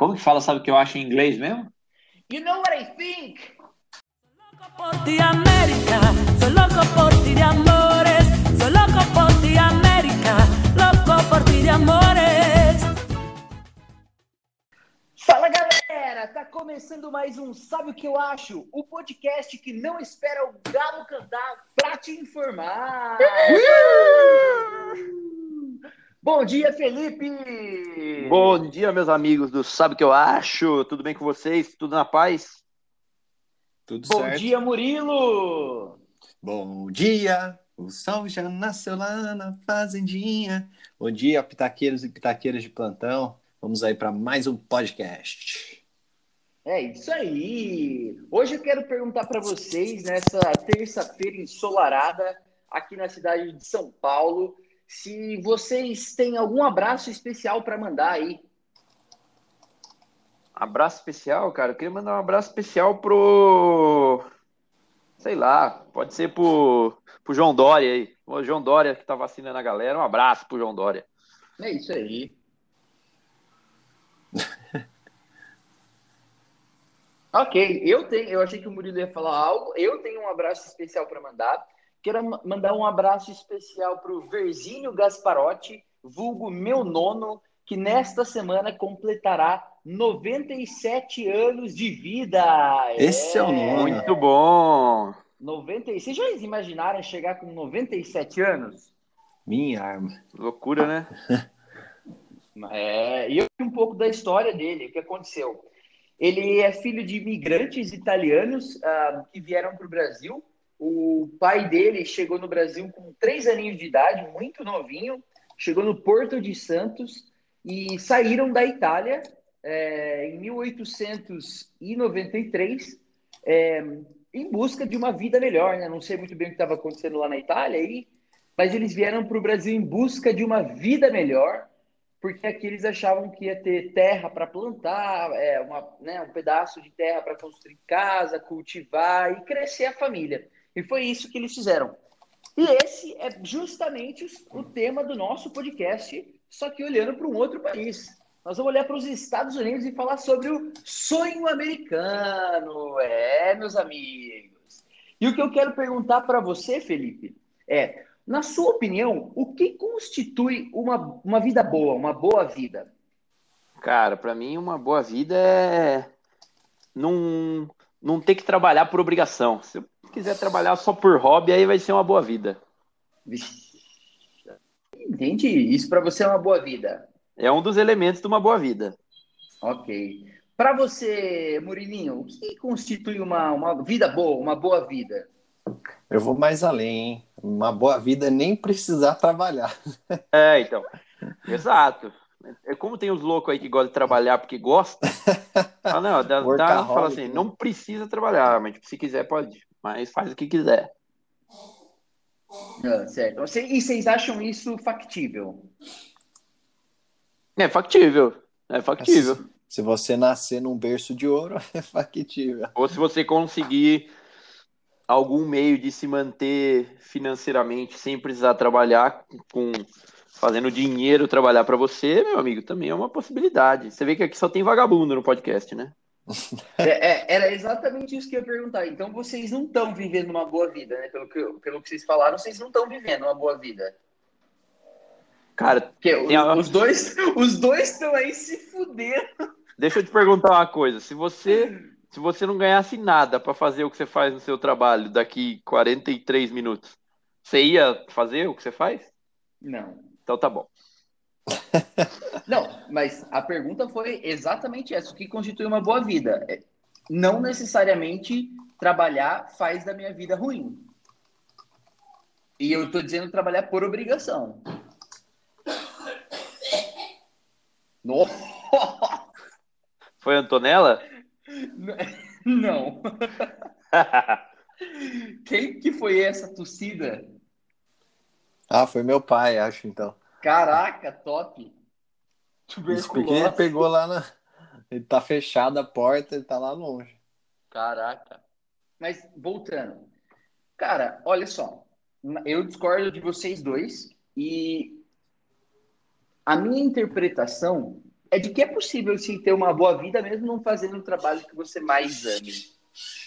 Como que fala, sabe o que eu acho em inglês mesmo? You know what I think? por ti América, soy loco por ti de amores, soy loco por ti América, loco por ti de amores. Fala galera, tá começando mais um Sabe o que eu acho? O podcast que não espera o galo cantar pra te informar. Bom dia, Felipe! Bom dia, meus amigos do Sabe o que eu acho? Tudo bem com vocês? Tudo na paz? Tudo Bom certo? dia, Murilo! Bom dia! O sol já nasceu lá na fazendinha. Bom dia, pitaqueiros e pitaqueiras de plantão. Vamos aí para mais um podcast. É isso aí! Hoje eu quero perguntar para vocês, nessa terça-feira ensolarada, aqui na cidade de São Paulo, se vocês têm algum abraço especial para mandar aí. Abraço especial, cara. Eu queria mandar um abraço especial pro. Sei lá, pode ser pro, pro João Dória aí. O João Dória que tá vacinando a galera. Um abraço pro João Dória. É isso aí. ok, eu tenho. Eu achei que o Murilo ia falar algo. Eu tenho um abraço especial para mandar. Quero ma- mandar um abraço especial para o Verzinho Gasparotti, vulgo meu nono, que nesta semana completará 97 anos de vida. Esse é o nono. Muito bom. 90... Vocês já imaginaram chegar com 97 anos? Minha arma. Loucura, né? É, e eu um pouco da história dele, o que aconteceu. Ele é filho de imigrantes italianos ah, que vieram para o Brasil. O pai dele chegou no Brasil com três aninhos de idade, muito novinho. Chegou no Porto de Santos e saíram da Itália é, em 1893 é, em busca de uma vida melhor. Né? Não sei muito bem o que estava acontecendo lá na Itália, aí, mas eles vieram para o Brasil em busca de uma vida melhor porque aqui eles achavam que ia ter terra para plantar, é, uma, né, um pedaço de terra para construir casa, cultivar e crescer a família. E foi isso que eles fizeram. E esse é justamente o tema do nosso podcast, só que olhando para um outro país. Nós vamos olhar para os Estados Unidos e falar sobre o sonho americano. É, meus amigos. E o que eu quero perguntar para você, Felipe, é: na sua opinião, o que constitui uma, uma vida boa, uma boa vida? Cara, pra mim uma boa vida é não, não ter que trabalhar por obrigação. Se eu quiser trabalhar só por hobby, aí vai ser uma boa vida. Vixe. Entendi. Isso para você é uma boa vida. É um dos elementos de uma boa vida. Ok. Para você, Murilinho, o que constitui uma, uma vida boa, uma boa vida? Eu vou mais além, hein? Uma boa vida é nem precisar trabalhar. É, então. Exato. É como tem os loucos aí que gostam de trabalhar porque gosta. Ah, não, dá, dá, fala assim, né? não precisa trabalhar, mas tipo, se quiser pode, mas faz o que quiser. Ah, certo. E vocês acham isso factível? É factível, é factível. Se você nascer num berço de ouro, é factível. Ou se você conseguir algum meio de se manter financeiramente sem precisar trabalhar, com fazendo dinheiro trabalhar para você, meu amigo, também é uma possibilidade. Você vê que aqui só tem vagabundo no podcast, né? É, é, era exatamente isso que eu ia perguntar. Então vocês não estão vivendo uma boa vida, né? Pelo que, pelo que vocês falaram, vocês não estão vivendo uma boa vida. Cara, Porque os, os dois os dois estão aí se fudendo. deixa eu te perguntar uma coisa. Se você, se você não ganhasse nada para fazer o que você faz no seu trabalho daqui 43 minutos, você ia fazer o que você faz? Não. Então tá bom. Não, mas a pergunta foi exatamente essa: o que constitui uma boa vida? É, Não necessariamente trabalhar faz da minha vida ruim. E eu estou dizendo trabalhar por obrigação. Nossa! Foi Antonella? Não. Quem que foi essa tossida? Ah, foi meu pai, acho, então. Caraca, top. Porque ele Tuberculose. pegou lá na. Ele tá fechada a porta, ele tá lá longe. Caraca. Mas voltando. Cara, olha só. Eu discordo de vocês dois e a minha interpretação é de que é possível sim ter uma boa vida mesmo não fazendo o trabalho que você mais ame.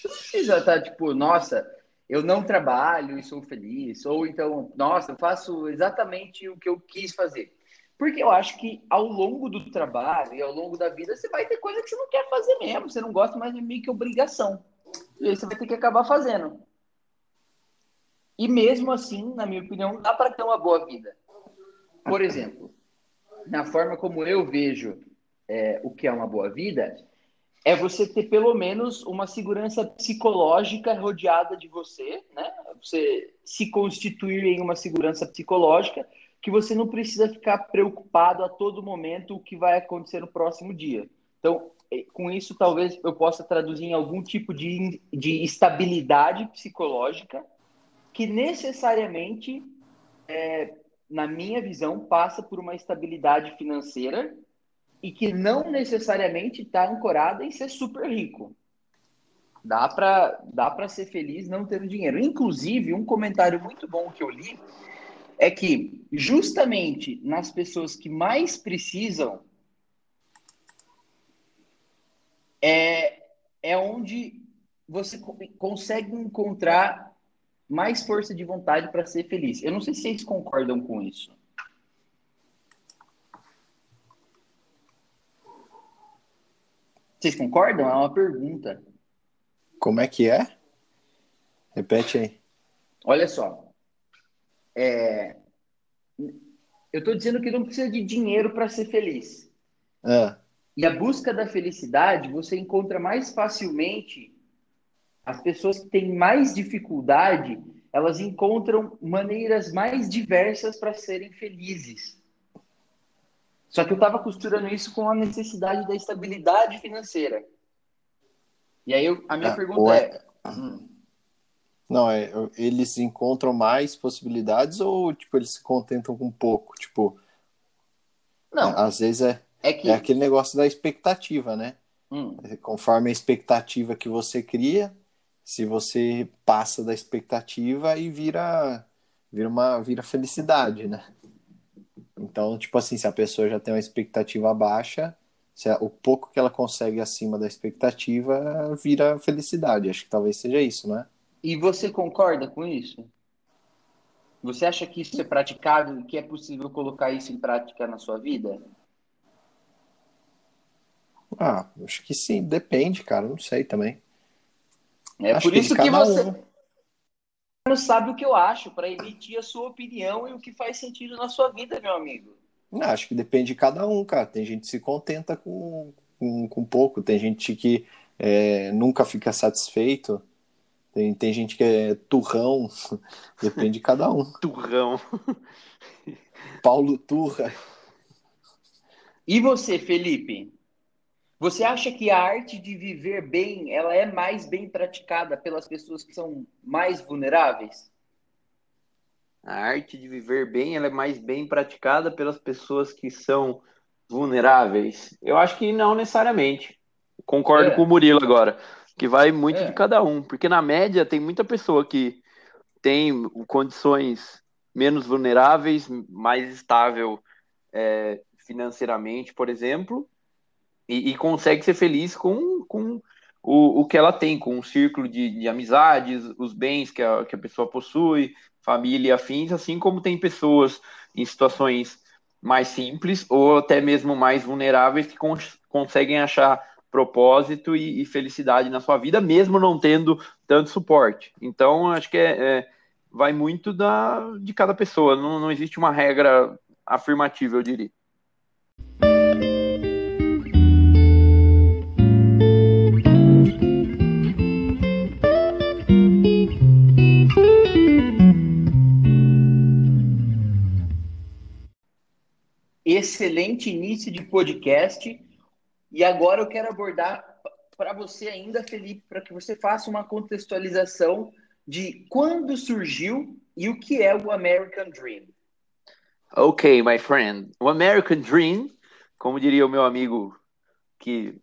Não precisa estar tipo, nossa, eu não trabalho e sou feliz, ou então, nossa, eu faço exatamente o que eu quis fazer. Porque eu acho que ao longo do trabalho e ao longo da vida você vai ter coisa que você não quer fazer mesmo, você não gosta mais de meio que obrigação. E aí você vai ter que acabar fazendo. E mesmo assim, na minha opinião, dá para ter uma boa vida. Por exemplo, na forma como eu vejo é, o que é uma boa vida, é você ter pelo menos uma segurança psicológica rodeada de você, né? Você se constituir em uma segurança psicológica que você não precisa ficar preocupado a todo momento o que vai acontecer no próximo dia. Então, é, com isso, talvez eu possa traduzir em algum tipo de, de estabilidade psicológica que necessariamente, é, na minha visão, passa por uma estabilidade financeira e que não necessariamente está ancorada em ser super rico. Dá para dá para ser feliz não tendo dinheiro. Inclusive, um comentário muito bom que eu li é que justamente nas pessoas que mais precisam é, é onde você consegue encontrar mais força de vontade para ser feliz. Eu não sei se vocês concordam com isso. Vocês concordam? É uma pergunta. Como é que é? Repete aí. Olha só. É... Eu estou dizendo que não precisa de dinheiro para ser feliz. É. E a busca da felicidade você encontra mais facilmente as pessoas que têm mais dificuldade, elas encontram maneiras mais diversas para serem felizes. Só que eu estava costurando isso com a necessidade da estabilidade financeira. E aí eu, a minha Ah, pergunta é, é- Não, é, eles encontram mais possibilidades ou tipo eles se contentam com pouco? Tipo, não, às vezes é, é que é aquele negócio da expectativa, né? hum, Conforme a expectativa que você cria, se você passa da expectativa aí vira vira uma vira felicidade, né? Então, tipo assim, se a pessoa já tem uma expectativa baixa, se a- o pouco que ela consegue acima da expectativa vira felicidade. Acho que talvez seja isso, né? e você concorda com isso? Você acha que isso é praticável que é possível colocar isso em prática na sua vida? Ah, acho que sim, depende, cara, não sei também. É Acho por que isso que cada você um. Não sabe o que eu acho para emitir a sua opinião e o que faz sentido na sua vida, meu amigo. Não, acho que depende de cada um, cara. Tem gente que se contenta com, com, com pouco, tem gente que é, nunca fica satisfeito, tem, tem gente que é turrão, depende de cada um. Turrão. Paulo Turra. E você, Felipe? Você acha que a arte de viver bem, ela é mais bem praticada pelas pessoas que são mais vulneráveis? A arte de viver bem, ela é mais bem praticada pelas pessoas que são vulneráveis. Eu acho que não necessariamente. Concordo É. com o Murilo agora, que vai muito É. de cada um, porque na média tem muita pessoa que tem condições menos vulneráveis, mais estável é, financeiramente, por exemplo, e, e consegue ser feliz com, com o, o que ela tem, com um círculo de, de amizades, os bens que a, que a pessoa possui, família e afins, assim como tem pessoas em situações mais simples ou até mesmo mais vulneráveis que cons- conseguem achar propósito e, e felicidade na sua vida, mesmo não tendo tanto suporte. Então, acho que é, é- vai muito da, de cada pessoa, não, não existe uma regra afirmativa, eu diria. Excelente início de podcast. E agora eu quero abordar para você ainda, Felipe, para que você faça uma contextualização de quando surgiu e o que é o American Dream. Ok, my friend. O American Dream, como diria o meu amigo que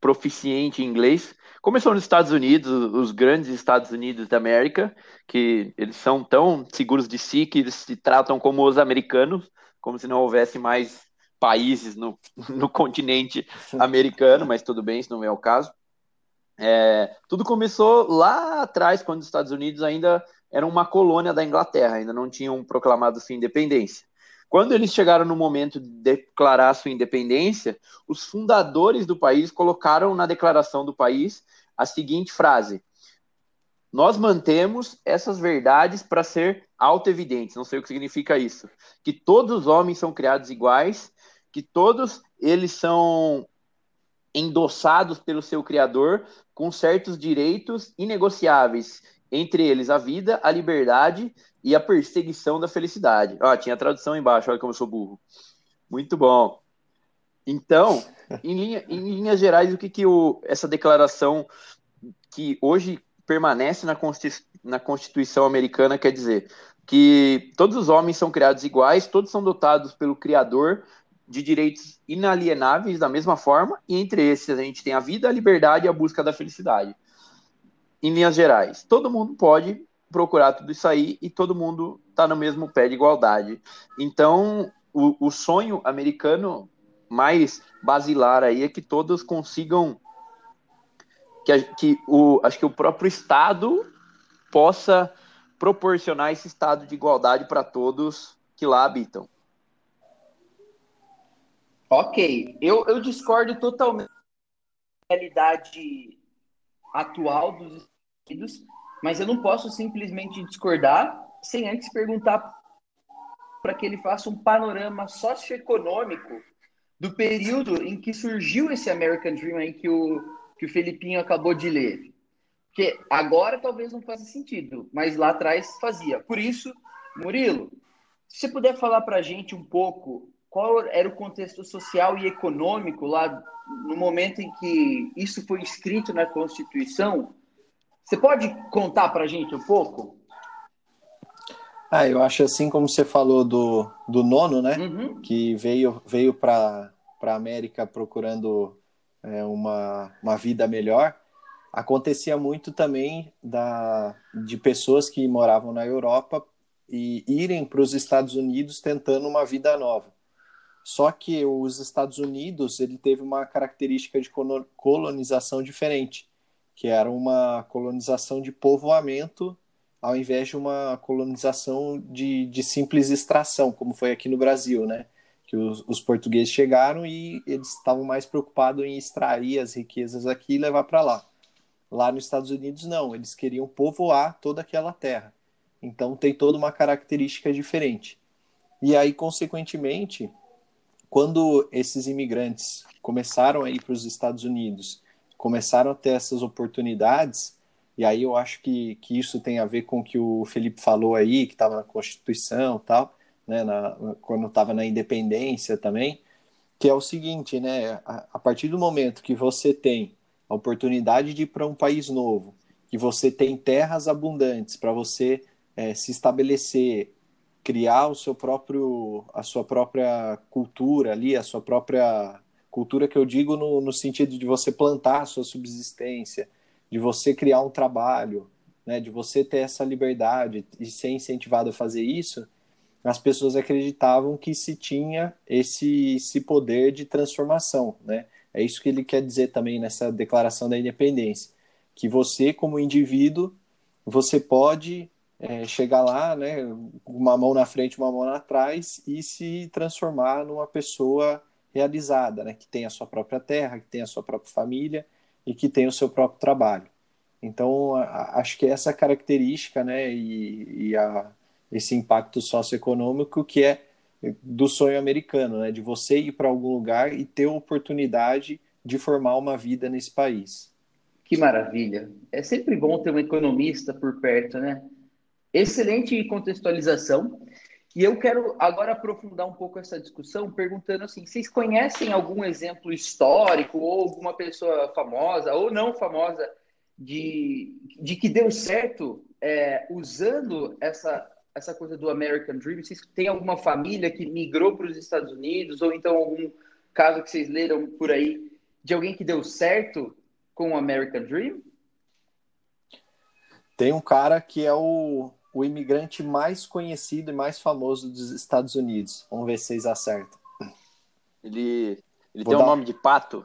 proficiente em inglês, começou nos Estados Unidos, os grandes Estados Unidos da América, que eles são tão seguros de si que eles se tratam como os americanos, como se não houvesse mais países no, no continente americano, mas tudo bem, isso não é o caso. É, tudo começou lá atrás, quando os Estados Unidos ainda eram uma colônia da Inglaterra, ainda não tinham proclamado sua independência. Quando eles chegaram no momento de declarar sua independência, os fundadores do país colocaram na declaração do país a seguinte frase: Nós mantemos essas verdades para ser auto-evidentes. Não sei o que significa isso. Que todos os homens são criados iguais, que todos eles são endossados pelo seu criador com certos direitos inegociáveis, entre eles a vida, a liberdade e a perseguição da felicidade. Ó, tinha a tradução embaixo, olha como eu sou burro. Muito bom. Então, em, linha, em linhas gerais, o que, que o, essa declaração que hoje permanece na, na Constituição americana quer dizer? Que todos os homens são criados iguais, todos são dotados pelo Criador de direitos inalienáveis da mesma forma, e entre esses a gente tem a vida, a liberdade e a busca da felicidade. Em linhas gerais, todo mundo pode procurar tudo isso aí e todo mundo está no mesmo pé de igualdade. Então, o, o sonho americano mais basilar aí é que todos consigam que, que o, acho que o próprio Estado possa proporcionar esse estado de igualdade para todos que lá habitam. Ok, eu, eu discordo totalmente da realidade atual dos Estados Unidos, mas eu não posso simplesmente discordar sem antes perguntar para que ele faça um panorama socioeconômico do período em que surgiu esse American Dream aí que o, que o Felipinho acabou de ler. Porque agora talvez não faça sentido, mas lá atrás fazia. Por isso, Murilo, se você puder falar para a gente um pouco qual era o contexto social e econômico lá no momento em que isso foi escrito na Constituição, você pode contar para a gente um pouco? Ah, eu acho assim como você falou do, do nono, né? Uhum. Que veio, veio para a América procurando é, uma, uma vida melhor. Acontecia muito também da, de pessoas que moravam na Europa e irem para os Estados Unidos tentando uma vida nova. Só que os Estados Unidos ele teve uma característica de colonização diferente que era uma colonização de povoamento ao invés de uma colonização de, de simples extração, como foi aqui no Brasil, né? Que os, os portugueses chegaram e eles estavam mais preocupados em extrair as riquezas aqui e levar para lá. Lá nos Estados Unidos, não, eles queriam povoar toda aquela terra. Então tem toda uma característica diferente. E aí, consequentemente, quando esses imigrantes começaram a ir para os Estados Unidos começaram a ter essas oportunidades, e aí eu acho que, que isso tem a ver com o que o Felipe falou aí, que estava na Constituição tal, né, na, quando estava na independência também, que é o seguinte, né, a, a partir do momento que você tem a oportunidade de ir para um país novo, que você tem terras abundantes para você é, se estabelecer, criar o seu próprio, a sua própria cultura ali, a sua própria Cultura que eu digo no, no sentido de você plantar a sua subsistência, de você criar um trabalho, né, de você ter essa liberdade e ser incentivado a fazer isso, as pessoas acreditavam que se tinha esse, esse poder de transformação, né? É isso que ele quer dizer também nessa declaração da independência, que você como indivíduo, você pode é, chegar lá, né, uma mão na frente, uma mão atrás e se transformar numa pessoa realizada, né? que tem a sua própria terra, que tem a sua própria família e que tem o seu próprio trabalho. Então, a, acho que é essa característica né, e, e a, esse impacto socioeconômico que é do sonho americano, né, de você ir para algum lugar e ter a oportunidade de formar uma vida nesse país. Que maravilha! É sempre bom ter um economista por perto, né? Excelente contextualização. E eu quero agora aprofundar um pouco essa discussão perguntando assim: vocês conhecem algum exemplo histórico ou alguma pessoa famosa ou não famosa de, de que deu certo é, usando essa, essa coisa do American Dream? Vocês têm alguma família que migrou para os Estados Unidos ou então algum caso que vocês leram por aí de alguém que deu certo com o American Dream? Tem um cara que é o o imigrante mais conhecido e mais famoso dos Estados Unidos. Vamos ver se vocês acertam. Ele, ele Vou tem um dar- nome de pato?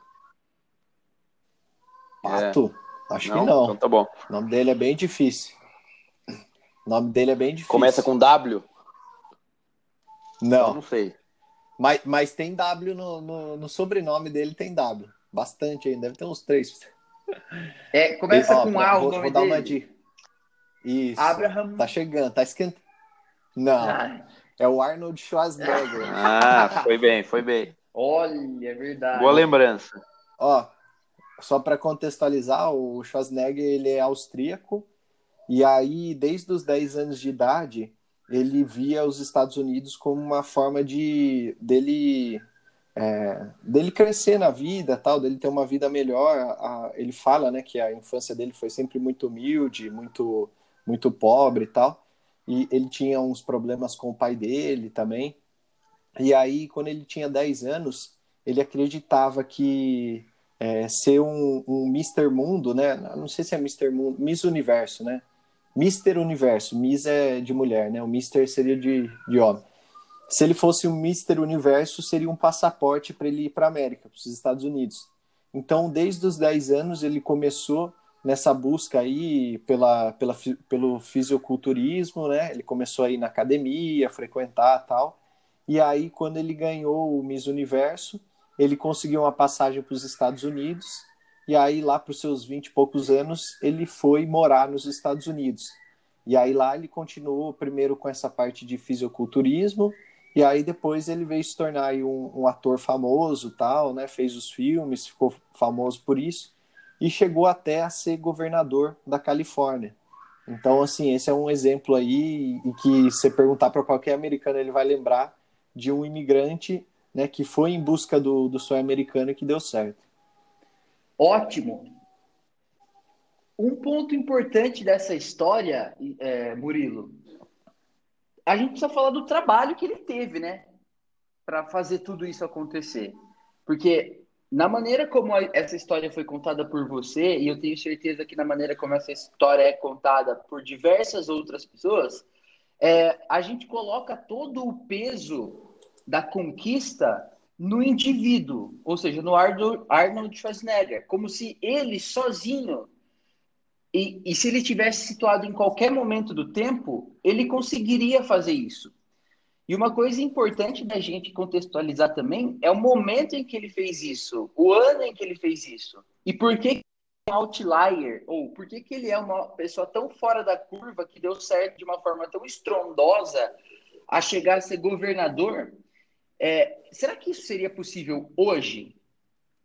Pato? Acho não? que não. Então tá bom. O nome dele é bem difícil. O nome dele é bem difícil. Começa com W? Eu Não, não sei. mas, mas tem W no, no, no sobrenome dele, tem W. Bastante ainda, deve ter uns três. É, começa Ó, com A o vou, nome vou dar dele. uma dica. Isso. Abraham. Tá chegando, tá esquentando. Não, Ah, é o Arnold Schwarzenegger. Ah, foi bem, foi bem. olha, é verdade. Boa lembrança. Ó, só para contextualizar, o Schwarzenegger ele é austríaco e aí desde os 10 anos de idade ele via os Estados Unidos como uma forma de dele é, dele crescer na vida, tal, dele ter uma vida melhor. A- ele fala, né, que a infância dele foi sempre muito humilde, muito muito pobre e tal. E ele tinha uns problemas com o pai dele também. E aí, quando ele tinha 10 anos, ele acreditava que é, ser um, um Mr. Mundo, né? Não sei se é Mr. Mundo, Miss Universo, né? Mr. Universo, Miss é de mulher, né? O Mr. seria de, de homem. Se ele fosse um Mr. Universo, seria um passaporte para ele ir para a América, para os Estados Unidos. Então, desde os 10 anos, ele começou nessa busca aí pela, pela, pelo fisiculturismo, né? Ele começou a ir na academia, frequentar tal. E aí, quando ele ganhou o Miss Universo, ele conseguiu uma passagem para os Estados Unidos. E aí, lá para os seus 20 e poucos anos, ele foi morar nos Estados Unidos. E aí, lá ele continuou primeiro com essa parte de fisiculturismo. E aí, depois, ele veio se tornar um, um ator famoso, tal, né? Fez os filmes, ficou famoso por isso. E chegou até a ser governador da Califórnia. Então, assim, esse é um exemplo aí e que se perguntar para qualquer americano, ele vai lembrar de um imigrante né, que foi em busca do, do sonho americano e que deu certo. Ótimo. Um ponto importante dessa história, é, Murilo, a gente precisa falar do trabalho que ele teve, né? Para fazer tudo isso acontecer. Porque na maneira como essa história foi contada por você, e eu tenho certeza que na maneira como essa história é contada por diversas outras pessoas, é, a gente coloca todo o peso da conquista no indivíduo, ou seja, no Arnold Schwarzenegger, como se ele sozinho, e, e se ele tivesse situado em qualquer momento do tempo, ele conseguiria fazer isso. E uma coisa importante da gente contextualizar também é o momento em que ele fez isso, o ano em que ele fez isso, e por que é um outlier, ou por que, que ele é uma pessoa tão fora da curva que deu certo de uma forma tão estrondosa a chegar a ser governador. É, será que isso seria possível hoje?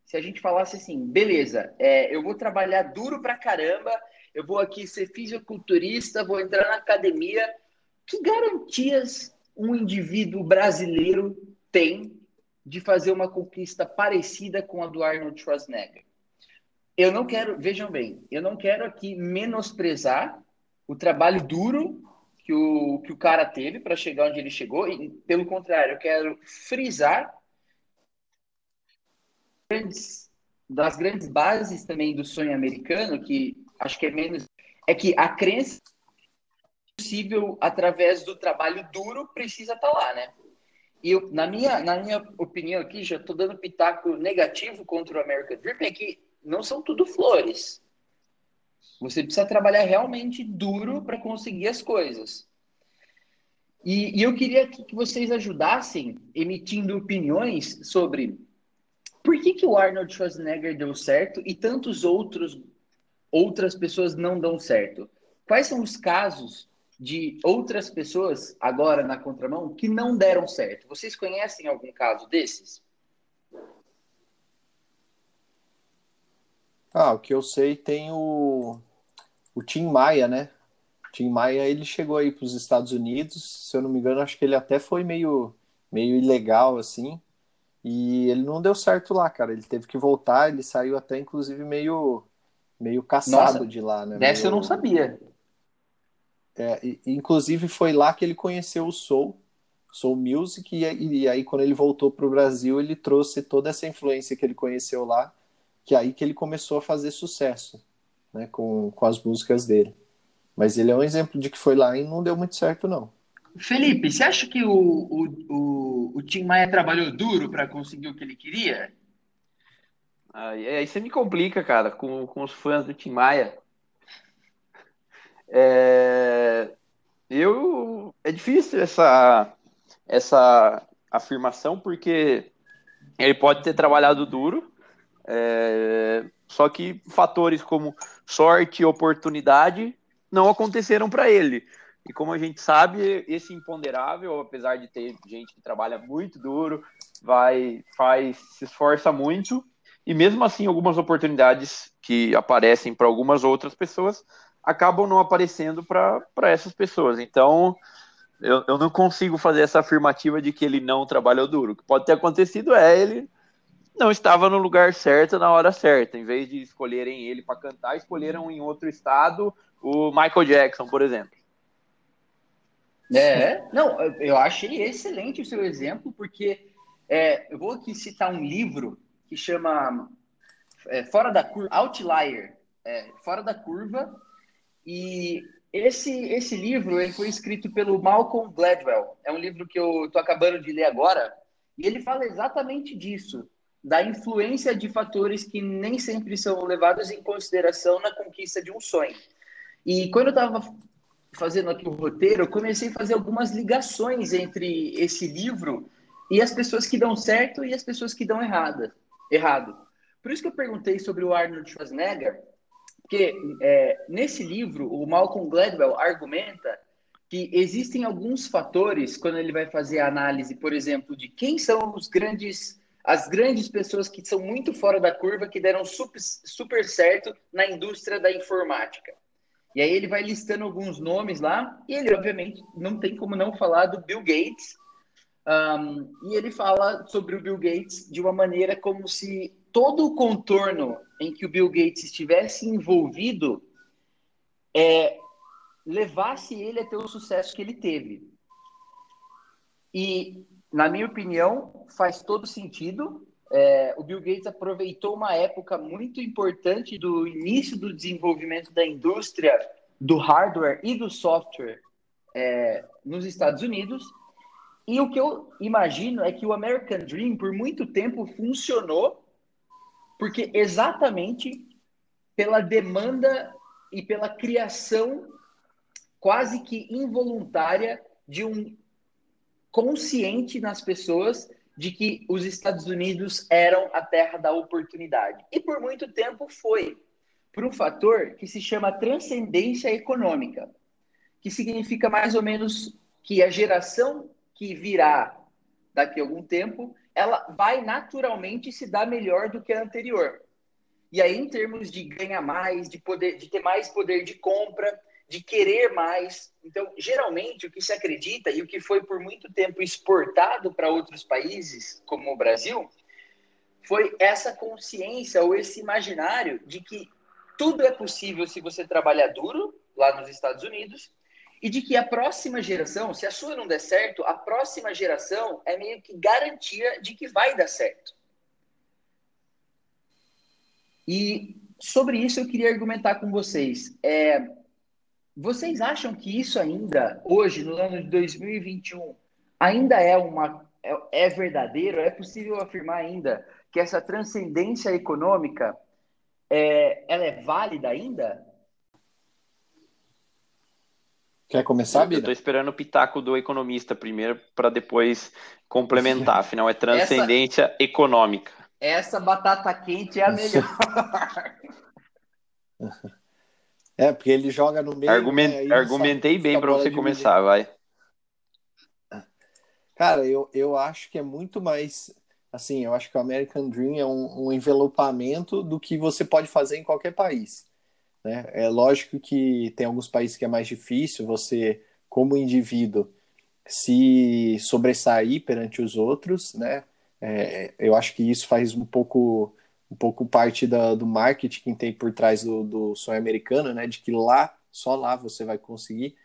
Se a gente falasse assim, beleza, é, eu vou trabalhar duro pra caramba, eu vou aqui ser fisiculturista, vou entrar na academia. Que garantias um indivíduo brasileiro tem de fazer uma conquista parecida com a do Arnold Schwarzenegger? Eu não quero, vejam bem, eu não quero aqui menosprezar o trabalho duro que o, que o cara teve para chegar onde ele chegou, e pelo contrário, eu quero frisar das grandes bases também do sonho americano, que acho que é menos, é que a crença possível através do trabalho duro precisa estar lá, né? E eu, na, minha, na minha opinião aqui, já estou dando pitaco negativo contra o American Dream, é que não são tudo flores. Você precisa trabalhar realmente duro para conseguir as coisas. E, e eu queria que, vocês ajudassem emitindo opiniões sobre por que, que o Arnold Schwarzenegger deu certo e tantos outros outras pessoas não dão certo. Quais são os casos de outras pessoas agora na contramão que não deram certo? Vocês conhecem algum caso desses? Ah, o que eu sei tem o, o Tim Maia, né? O Tim Maia, ele chegou aí para os Estados Unidos, se eu não me engano, acho que ele até foi meio, meio ilegal, assim, e ele não deu certo lá, cara. Ele teve que voltar, ele saiu até, inclusive, meio, meio caçado Nossa, de lá, né? Dessa eu Meio- não sabia. É, inclusive foi lá que ele conheceu o Soul, Soul Music, e, e aí quando ele voltou para o Brasil, ele trouxe toda essa influência que ele conheceu lá, que é aí que ele começou a fazer sucesso, né, com, com as músicas dele. Mas ele é um exemplo de que foi lá e não deu muito certo, não. Felipe, você acha que o, o, o, o Tim Maia trabalhou duro para conseguir o que ele queria? Aí, aí você me complica, cara, com, com os fãs do Tim Maia. É, eu é difícil essa essa afirmação porque ele pode ter trabalhado duro, é, só que fatores como sorte e oportunidade não aconteceram para ele. E como a gente sabe, esse imponderável, apesar de ter gente que trabalha muito duro, vai, faz, se esforça muito, e mesmo assim algumas oportunidades que aparecem para algumas outras pessoas acabam não aparecendo para essas pessoas. Então, eu, eu não consigo fazer essa afirmativa de que ele não trabalhou duro. O que pode ter acontecido é ele não estava no lugar certo na hora certa. Em vez de escolherem ele para cantar, escolheram em outro estado o Michael Jackson, por exemplo. É, não, eu achei excelente o seu exemplo, porque é, eu vou aqui citar um livro que chama é, Fora da Curva, Outlier, é, Fora da Curva, e esse, esse livro ele foi escrito pelo Malcolm Gladwell. É um livro que eu estou acabando de ler agora. E ele fala exatamente disso, da influência de fatores que nem sempre são levados em consideração na conquista de um sonho. E quando eu estava fazendo aqui o roteiro, eu comecei a fazer algumas ligações entre esse livro e as pessoas que dão certo e as pessoas que dão errada, errado. Por isso que eu perguntei sobre o Arnold Schwarzenegger, porque é, nesse livro, o Malcolm Gladwell argumenta que existem alguns fatores quando ele vai fazer a análise, por exemplo, de quem são os grandes, as grandes pessoas que são muito fora da curva, que deram super, super certo na indústria da informática. E aí ele vai listando alguns nomes lá, e ele, obviamente, não tem como não falar do Bill Gates. Um, e ele fala sobre o Bill Gates de uma maneira como se todo o contorno em que o Bill Gates estivesse envolvido é, levasse ele a ter o sucesso que ele teve. E, na minha opinião, faz todo sentido. É, o Bill Gates aproveitou uma época muito importante do início do desenvolvimento da indústria do hardware e do software é, nos Estados Unidos. E o que eu imagino é que o American Dream, por muito tempo, funcionou porque exatamente pela demanda e pela criação quase que involuntária de um consciente nas pessoas de que os Estados Unidos eram a terra da oportunidade. E por muito tempo foi, por um fator que se chama transcendência econômica, que significa mais ou menos que a geração que virá daqui a algum tempo ela vai naturalmente se dar melhor do que a anterior. E aí, em termos de ganhar mais, de poder, de ter mais poder de compra, de querer mais. Então, geralmente, o que se acredita e o que foi por muito tempo exportado para outros países, como o Brasil, foi essa consciência ou esse imaginário de que tudo é possível se você trabalhar duro lá nos Estados Unidos e de que a próxima geração, se a sua não der certo, a próxima geração é meio que garantia de que vai dar certo. E sobre isso eu queria argumentar com vocês. É, vocês acham que isso ainda, hoje, no ano de 2021, ainda é uma é, é verdadeiro? É possível afirmar ainda que essa transcendência econômica é, ela é válida ainda? Quer começar, Bira? Eu tô esperando o pitaco do economista primeiro para depois complementar. Afinal, é transcendência essa, econômica. Essa batata quente é a melhor. é, porque ele joga no meio. Argument, né, argumentei bem para você começar, vai. Cara, eu, eu acho que é muito mais. Assim, eu acho que o American Dream é um, um envelopamento do que você pode fazer em qualquer país. Né? É lógico que tem alguns países que é mais difícil você, como indivíduo, se sobressair perante os outros, né? É, eu acho que isso faz um pouco, um pouco parte da, do marketing que tem por trás do, do sonho americano, né? De que lá, só lá você vai conseguir.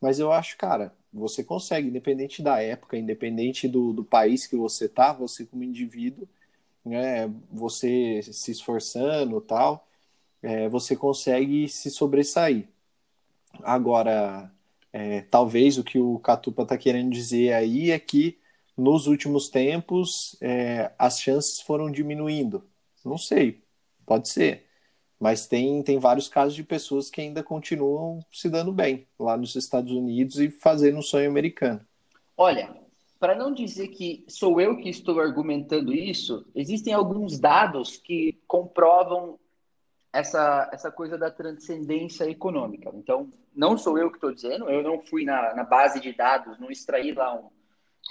Mas eu acho, cara, você consegue, independente da época, independente do, do país que você tá, você como indivíduo, né? Você se esforçando tal, é, você consegue se sobressair. Agora, É, talvez o que o Catupa está querendo dizer aí é que nos últimos tempos é, as chances foram diminuindo. Não sei, pode ser. Mas tem, tem vários casos de pessoas que ainda continuam se dando bem lá nos Estados Unidos e fazendo o sonho americano. Olha, para não dizer que sou eu que estou argumentando isso, existem alguns dados que comprovam essa, essa coisa da transcendência econômica. Então, não sou eu que estou dizendo, eu não fui na, na base de dados, não extraí lá um,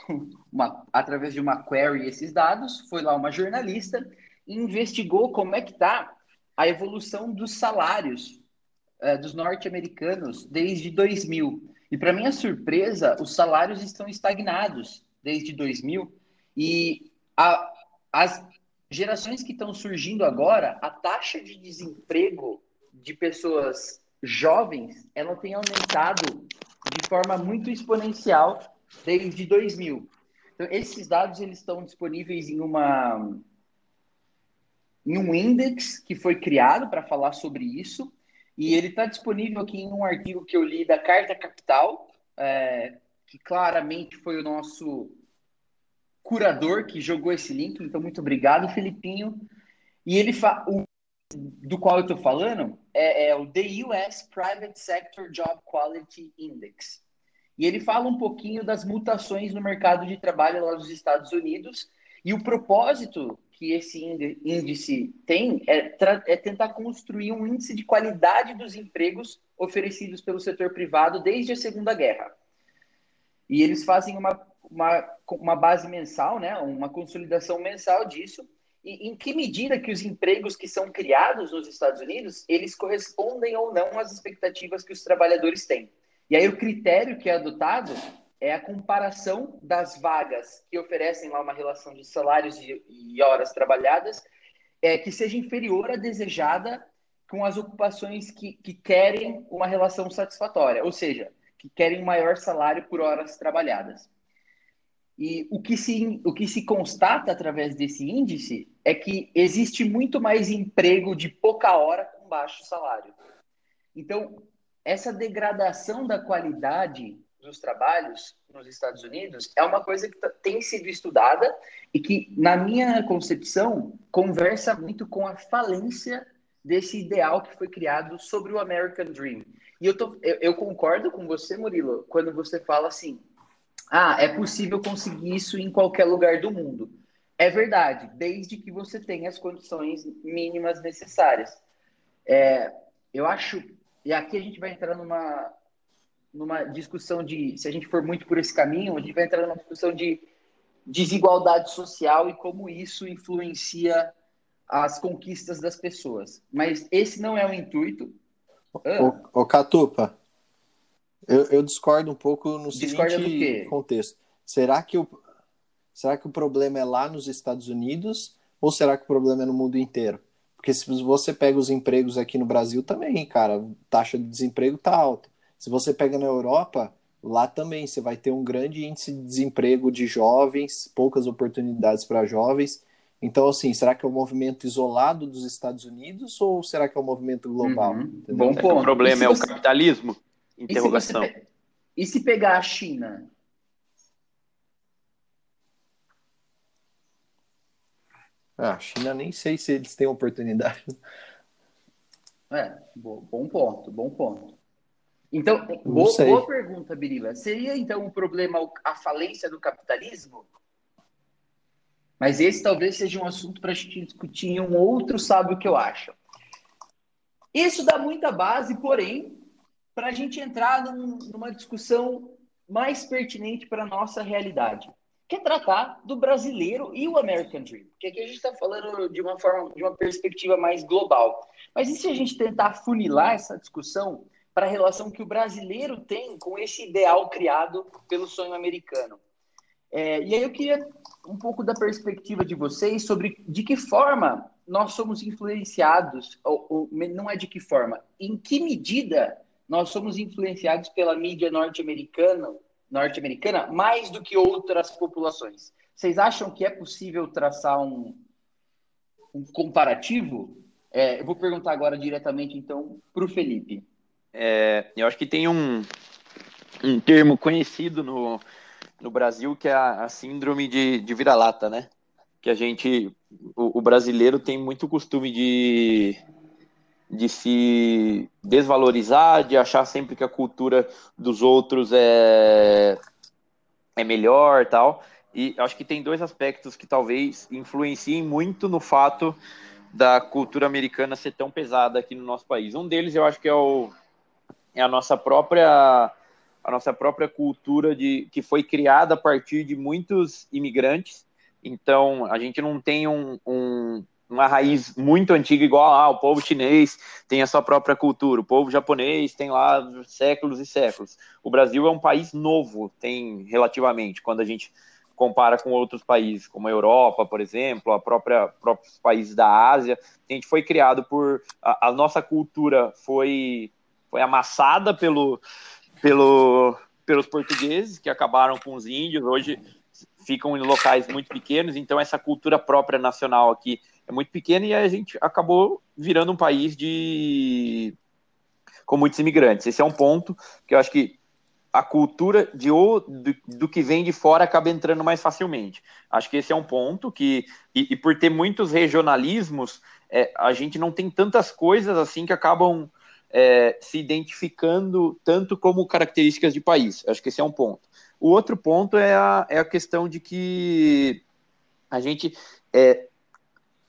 uma, através de uma query esses dados, foi lá uma jornalista investigou como é que está a evolução dos salários uh, dos norte-americanos desde 2000. E para minha surpresa, os salários estão estagnados desde 2000 e a, as gerações que estão surgindo agora, a taxa de desemprego de pessoas jovens, ela tem aumentado de forma muito exponencial desde 2000. Então, esses dados eles estão disponíveis em uma em um index que foi criado para falar sobre isso e ele está disponível aqui em um artigo que eu li da Carta Capital, é, que claramente foi o nosso curador que jogou esse link. Então, muito obrigado, Felipinho. E ele fa... o do qual eu estou falando é, é, o The US Private Sector Job Quality Index. E ele fala um pouquinho das mutações no mercado de trabalho lá nos Estados Unidos e o propósito que esse índice tem é, é, tentar construir um índice de qualidade dos empregos oferecidos pelo setor privado desde a Segunda Guerra. E eles fazem uma, uma, uma base mensal, né, uma consolidação mensal disso, e em que medida que os empregos que são criados nos Estados Unidos, eles correspondem ou não às expectativas que os trabalhadores têm. E aí o critério que é adotado é a comparação das vagas que oferecem lá uma relação de salários e, horas trabalhadas é, que seja inferior à desejada com as ocupações que, que querem uma relação satisfatória, ou seja, que querem maior salário por horas trabalhadas. E o que, se, o que se constata através desse índice é que existe muito mais emprego de pouca hora com baixo salário. Então, essa degradação da qualidade dos trabalhos nos Estados Unidos é uma coisa que tem sido estudada e que, na minha concepção, conversa muito com a falência desse ideal que foi criado sobre o American Dream. E eu, tô, eu, eu concordo com você, Murilo, quando você fala assim: ah, é possível conseguir isso em qualquer lugar do mundo. É verdade, desde que você tenha as condições mínimas necessárias. É, eu acho, e aqui a gente vai entrar numa, numa discussão de, se a gente for muito por esse caminho, a gente vai entrar numa discussão de desigualdade social e como isso influencia as conquistas das pessoas. Mas esse não é o intuito. Ah. Ô, Catupa, eu, eu, discordo um pouco no seguinte contexto. Será que, o, será que o problema é lá nos Estados Unidos ou será que o problema é no mundo inteiro? Porque se você pega os empregos aqui no Brasil também, cara, taxa de desemprego tá alta. Se você pega na Europa, lá também você vai ter um grande índice de desemprego de jovens, poucas oportunidades para jovens. Então, assim, será que é um movimento isolado dos Estados Unidos ou será que é um movimento global? Uhum. Bom ponto. O problema é você... o capitalismo? Interrogação. E se, pe... e se pegar a China? Ah, a China nem sei se eles têm oportunidade. É, bom ponto, bom ponto. Então, boa, boa, pergunta, Birila. Seria então o um problema a falência do capitalismo? Mas esse talvez seja um assunto para a gente discutir em um outro sabe o que eu acho. Isso dá muita base, porém, para a gente entrar num, numa discussão mais pertinente para a nossa realidade, que é tratar do brasileiro e o American Dream. Porque aqui a gente está falando de uma forma, de uma perspectiva mais global. Mas e se a gente tentar funilar essa discussão para a relação que o brasileiro tem com esse ideal criado pelo sonho americano. É, e aí eu queria um pouco da perspectiva de vocês sobre de que forma nós somos influenciados, ou, ou não é de que forma, em que medida nós somos influenciados pela mídia norte-americana, norte-americana mais do que outras populações. Vocês acham que é possível traçar um, um comparativo? É, eu vou perguntar agora diretamente então para o Felipe. É, eu acho que tem um, um termo conhecido no, no Brasil que é a, a síndrome de, de vira-lata, né? Que a gente, o, o, brasileiro tem muito costume de, de se desvalorizar, de achar sempre que a cultura dos outros é, é melhor tal. E acho que tem dois aspectos que talvez influenciem muito no fato da cultura americana ser tão pesada aqui no nosso país. Um deles eu acho que é, o, é a nossa própria a nossa própria cultura de que foi criada a partir de muitos imigrantes. Então a gente não tem um, um uma raiz muito antiga, igual ah, o povo chinês tem a sua própria cultura, o povo japonês tem lá séculos e séculos. O Brasil é um país novo, tem relativamente, quando a gente compara com outros países, como a Europa, por exemplo, a própria próprios países da Ásia. A gente foi criado por a, a nossa cultura foi foi amassada pelo, pelo pelos portugueses que acabaram com os índios. Hoje ficam em locais muito pequenos, então essa cultura própria nacional aqui é muito pequena e a gente acabou virando um país de com muitos imigrantes. Esse é um ponto que eu acho que a cultura de, do, do, que vem de fora acaba entrando mais facilmente. Acho que esse é um ponto que, e, e por ter muitos regionalismos, é, a gente não tem tantas coisas assim que acabam é, se identificando tanto como características de país. Acho que esse é um ponto. O outro ponto é a, é a questão de que a gente, é,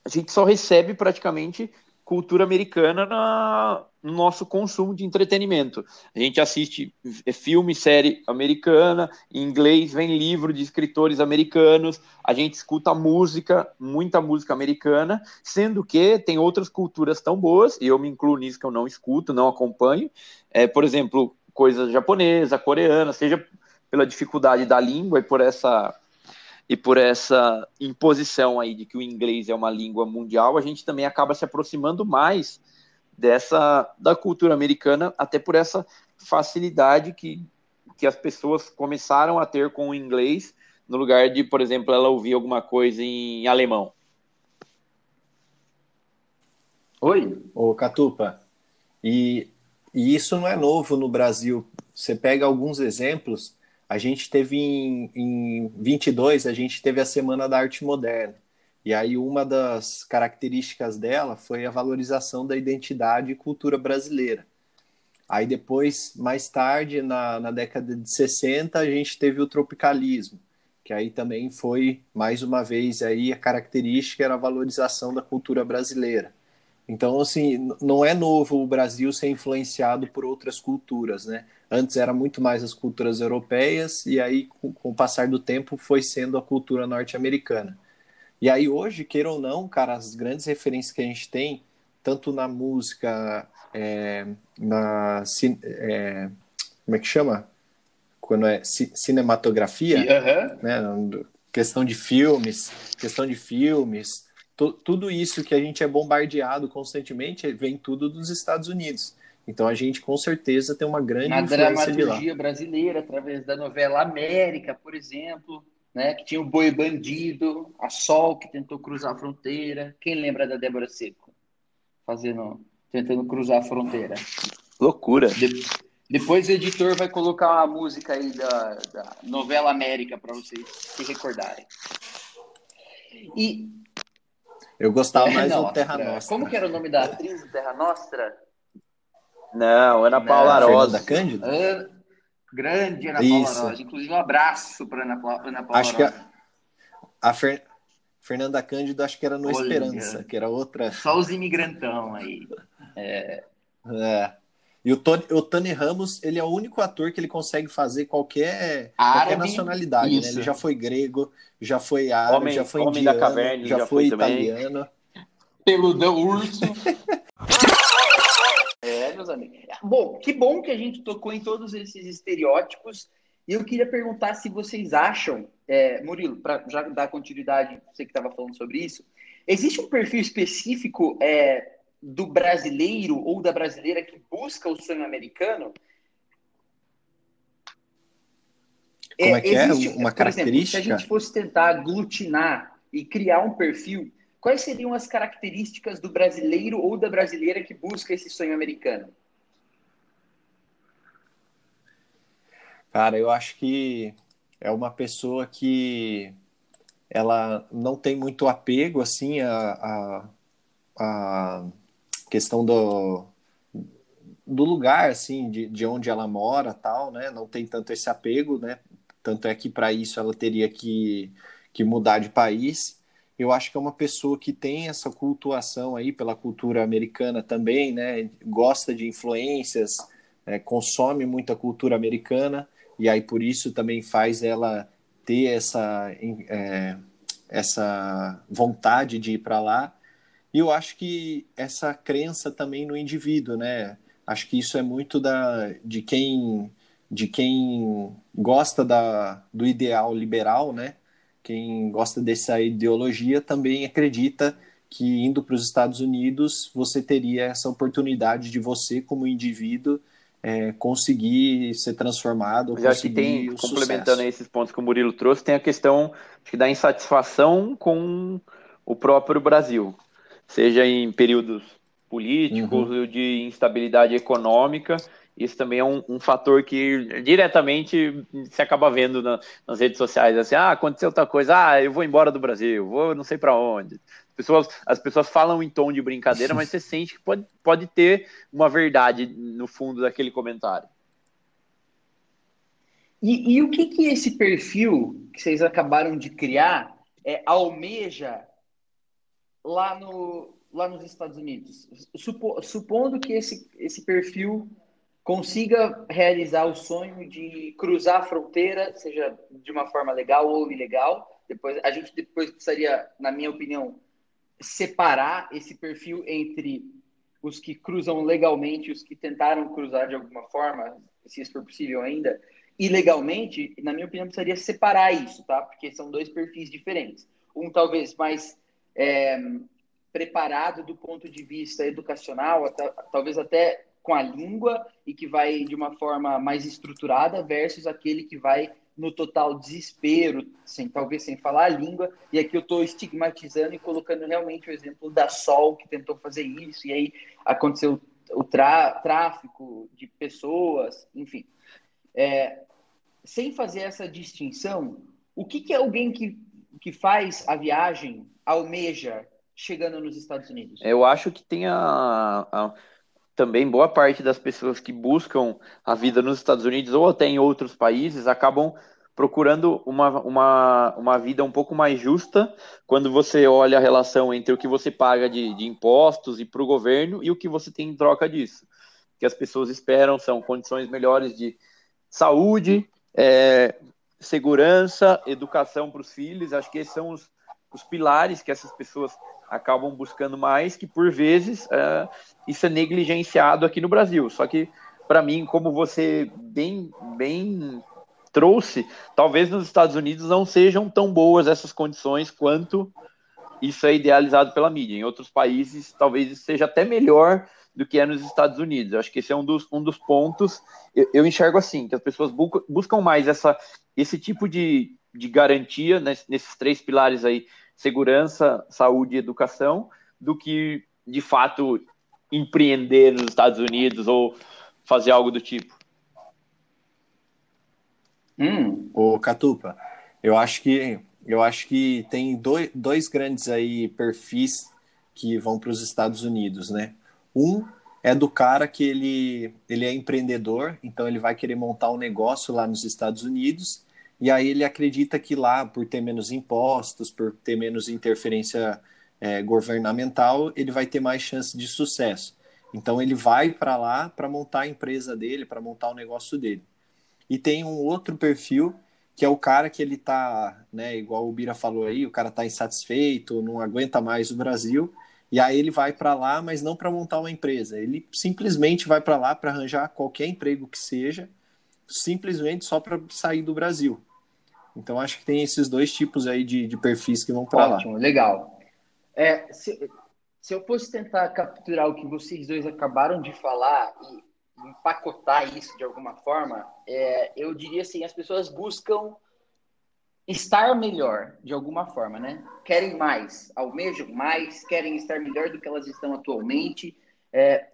a gente só recebe praticamente cultura americana na, no nosso consumo de entretenimento. A gente assiste filme, série americana, em inglês vem livro de escritores americanos, a gente escuta música, muita música americana, sendo que tem outras culturas tão boas, e eu me incluo nisso que eu não escuto, não acompanho, é, por exemplo, coisa japonesa, coreana, seja pela dificuldade da língua e por essa e por essa imposição aí de que o inglês é uma língua mundial, a gente também acaba se aproximando mais dessa da cultura americana, até por essa facilidade que, que as pessoas começaram a ter com o inglês, no lugar de, por exemplo, ela ouvir alguma coisa em alemão. Oi, ô Catupa. E, e isso não é novo no Brasil. Você pega alguns exemplos a gente teve em, em 22, a gente teve a Semana da Arte Moderna. E aí uma das características dela foi a valorização da identidade e cultura brasileira. Aí depois, mais tarde, na, na década de 60, a gente teve o tropicalismo, que aí também foi, mais uma vez, aí a característica era a valorização da cultura brasileira. Então, assim, não é novo o Brasil ser influenciado por outras culturas, né? Antes era muito mais as culturas europeias, e aí, com, o passar do tempo, foi sendo a cultura norte-americana. E aí, hoje, queira ou não, cara, as grandes referências que a gente tem, tanto na música, é, na. É, como é que chama? Quando é cinematografia, uhum. né? questão de filmes, questão de filmes, tudo isso que a gente é bombardeado constantemente vem tudo dos Estados Unidos. Então a gente com certeza tem uma grande Na dramaturgia brasileira, através da novela América, por exemplo, né, que tinha o Boi Bandido, a Sol que tentou cruzar a fronteira. Quem lembra da Débora Seco fazendo, tentando cruzar a fronteira? Loucura. De, depois o editor vai colocar uma música aí da, da novela América para vocês se recordarem. E eu gostava mais do Terra Nostra. Como que era o nome da atriz do Terra Nostra? Não, Ana Paula Rosa. Cândido? Ana, grande Ana Paula Isso. Rosa. Inclusive, um abraço para Ana, Ana Paula acho Rosa. Que a, a Fer, Fernanda Cândido, acho que era no Olha, Esperança, que era outra. Só os imigrantão aí. É. é. E o Tony, o Tony Ramos, ele é o único ator que ele consegue fazer qualquer, árabe, qualquer nacionalidade, né? Ele já foi grego, já foi árabe, homem, já foi indiano, da caverna, já, já, foi, foi italiano. Peludão urso. É, meus amigos. Bom, que bom que a gente tocou em todos esses estereótipos. E eu queria perguntar se vocês acham, é, Murilo, para já dar continuidade, você que estava falando sobre isso, existe um perfil específico é, do brasileiro ou da brasileira que busca o sonho americano? Como é que é? existe, é? Uma característica? Exemplo, se a gente fosse tentar aglutinar e criar um perfil Quais seriam as características do brasileiro ou da brasileira que busca esse sonho americano? Cara, eu acho que é uma pessoa que ela não tem muito apego assim a, a, a questão do, do lugar assim de, de onde ela mora tal né? Não tem tanto esse apego né? Tanto é que para isso ela teria que, que mudar de país. Eu acho que é uma pessoa que tem essa cultuação aí pela cultura americana também né? Gosta de influências é, consome muita cultura americana e aí por isso também faz ela ter essa é, essa vontade de ir para lá e eu acho que essa crença também no indivíduo, né? Acho que isso é muito da, de quem de quem gosta da, do ideal liberal, né? Quem gosta dessa ideologia também acredita que indo para os Estados Unidos você teria essa oportunidade de você como indivíduo é, conseguir ser transformado. Mas acho que tem, complementando esses pontos que o Murilo trouxe, tem a questão da insatisfação com o próprio Brasil seja em períodos políticos uhum. ou de instabilidade econômica. Isso também é um, um, fator que diretamente se acaba vendo na, nas redes sociais, assim, ah, aconteceu outra coisa, ah, eu vou embora do Brasil, vou não sei para onde. As pessoas, as pessoas falam em tom de brincadeira, mas você sente que pode, pode ter uma verdade no fundo daquele comentário. E, e o que, que esse perfil que vocês acabaram de criar é, almeja lá, no, lá nos Estados Unidos? Supo, supondo que esse, esse perfil consiga realizar o sonho de cruzar a fronteira, seja de uma forma legal ou ilegal, depois a gente depois precisaria, na minha opinião, separar esse perfil entre os que cruzam legalmente os que tentaram cruzar de alguma forma, se isso for possível ainda, ilegalmente, na minha opinião, precisaria separar isso, tá? Porque são dois perfis diferentes. Um talvez mais é, preparado do ponto de vista educacional, até, talvez até com a língua e que vai de uma forma mais estruturada versus aquele que vai no total desespero, sem talvez sem falar a língua. E aqui eu estou estigmatizando e colocando realmente o exemplo da Sol que tentou fazer isso e aí aconteceu o tráfico de pessoas, enfim. É, sem fazer essa distinção, o que, que é alguém que, que faz a viagem almeja chegando nos Estados Unidos? Eu acho que tem a, a, também boa parte das pessoas que buscam a vida nos Estados Unidos ou até em outros países acabam procurando uma, uma, uma vida um pouco mais justa quando você olha a relação entre o que você paga de, de impostos e para o governo e o que você tem em troca disso. O que as pessoas esperam são condições melhores de saúde, é, segurança, educação para os filhos. Acho que esses são os, os pilares que essas pessoas acabam buscando mais, que por vezes é, isso é negligenciado aqui no Brasil. Só que, para mim, como você bem, bem trouxe, talvez nos Estados Unidos não sejam tão boas essas condições quanto isso é idealizado pela mídia. Em outros países, talvez seja até melhor do que é nos Estados Unidos. Eu acho que esse é um dos, um dos pontos. Eu, eu enxergo assim, que as pessoas buscam mais essa, esse tipo de, de garantia nesses três pilares aí, segurança, saúde e educação, do que de fato empreender nos Estados Unidos ou fazer algo do tipo. Hum. Ô, Catupa, eu acho que eu acho que tem dois, dois grandes aí perfis que vão para os Estados Unidos, né? Um é do cara que ele, ele é empreendedor, então ele vai querer montar um negócio lá nos Estados Unidos e aí ele acredita que lá, por ter menos impostos, por ter menos interferência é, governamental, ele vai ter mais chance de sucesso. Então ele vai para lá para montar a empresa dele, para montar o negócio dele. E tem um outro perfil que é o cara que ele tá, né, igual o Bira falou aí, o cara tá insatisfeito, não aguenta mais o Brasil, e aí ele vai para lá, mas não para montar uma empresa. Ele simplesmente vai para lá para arranjar qualquer emprego que seja, simplesmente só para sair do Brasil. Então acho que tem esses dois tipos aí de, de perfis que vão para lá. Ótimo, legal. É, se, se eu fosse tentar capturar o que vocês dois acabaram de falar e empacotar isso de alguma forma, é, eu diria assim, as pessoas buscam estar melhor de alguma forma, né? Querem mais, almejam mais, querem estar melhor do que elas estão atualmente. É,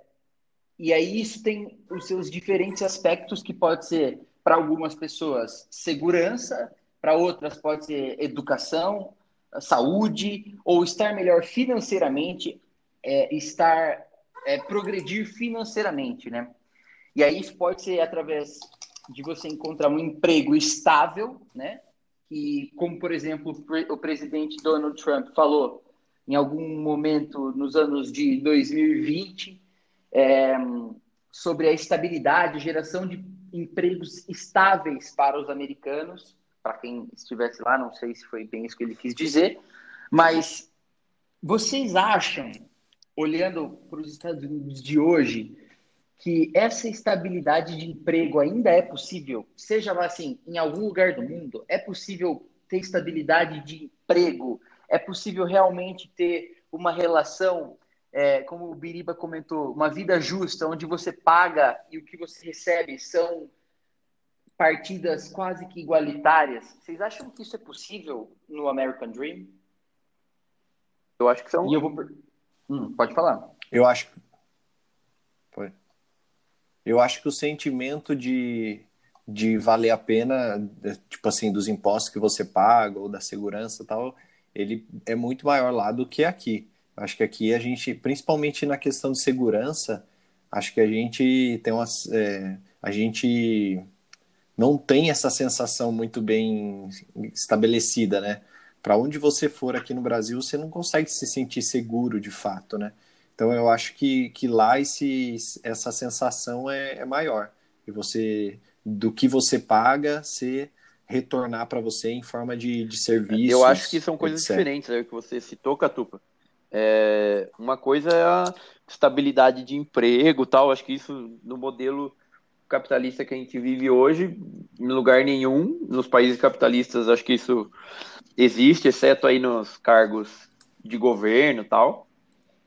e aí isso tem os seus diferentes aspectos que pode ser para algumas pessoas, segurança, para outras pode ser educação, saúde, ou estar melhor financeiramente, é, estar é, progredir financeiramente, né? E aí isso pode ser através de você encontrar um emprego estável, né? Que, como por exemplo o presidente Donald Trump falou em algum momento nos anos de 2020 é, sobre a estabilidade, geração de empregos estáveis para os americanos. Para quem estivesse lá, não sei se foi bem isso que ele quis dizer, mas vocês acham, olhando para os Estados Unidos de hoje, que essa estabilidade de emprego ainda é possível, seja assim, em algum lugar do mundo, é possível ter estabilidade de emprego, é possível realmente ter uma relação, é, como o Biriba comentou, uma vida justa, onde você paga e o que você recebe são partidas quase que igualitárias. Vocês acham que isso é possível no American Dream? Eu acho que são. Eu vou... Hum, pode falar. Eu acho. Eu acho que o sentimento de, de valer a pena, tipo assim, dos impostos que você paga ou da segurança e tal, ele é muito maior lá do que aqui. Acho que aqui a gente, principalmente na questão de segurança, acho que a gente tem uma. É, a gente não tem essa sensação muito bem estabelecida, né? Para onde você for aqui no Brasil, você não consegue se sentir seguro de fato, né? Então eu acho que, que lá esse, essa sensação é, é maior. E você, do que você paga, se retornar para você em forma de, de serviço. Eu acho que são coisas etc. diferentes, é o que você citou, Catupa. É, uma coisa é a estabilidade de emprego tal, acho que isso no modelo capitalista que a gente vive hoje, em lugar nenhum, nos países capitalistas, acho que isso existe, exceto aí nos cargos de governo tal.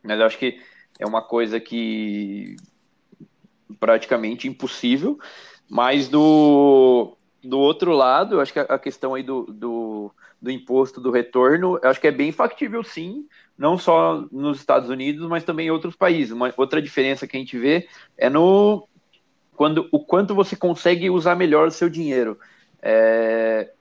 Mas eu acho que é uma coisa que praticamente impossível. Mas do, do outro lado, eu acho que a questão aí do, do, do imposto do retorno, eu acho que é bem factível sim, não só nos Estados Unidos, mas também em outros países. Uma outra diferença que a gente vê é no quando o quanto você consegue usar melhor o seu dinheiro. É,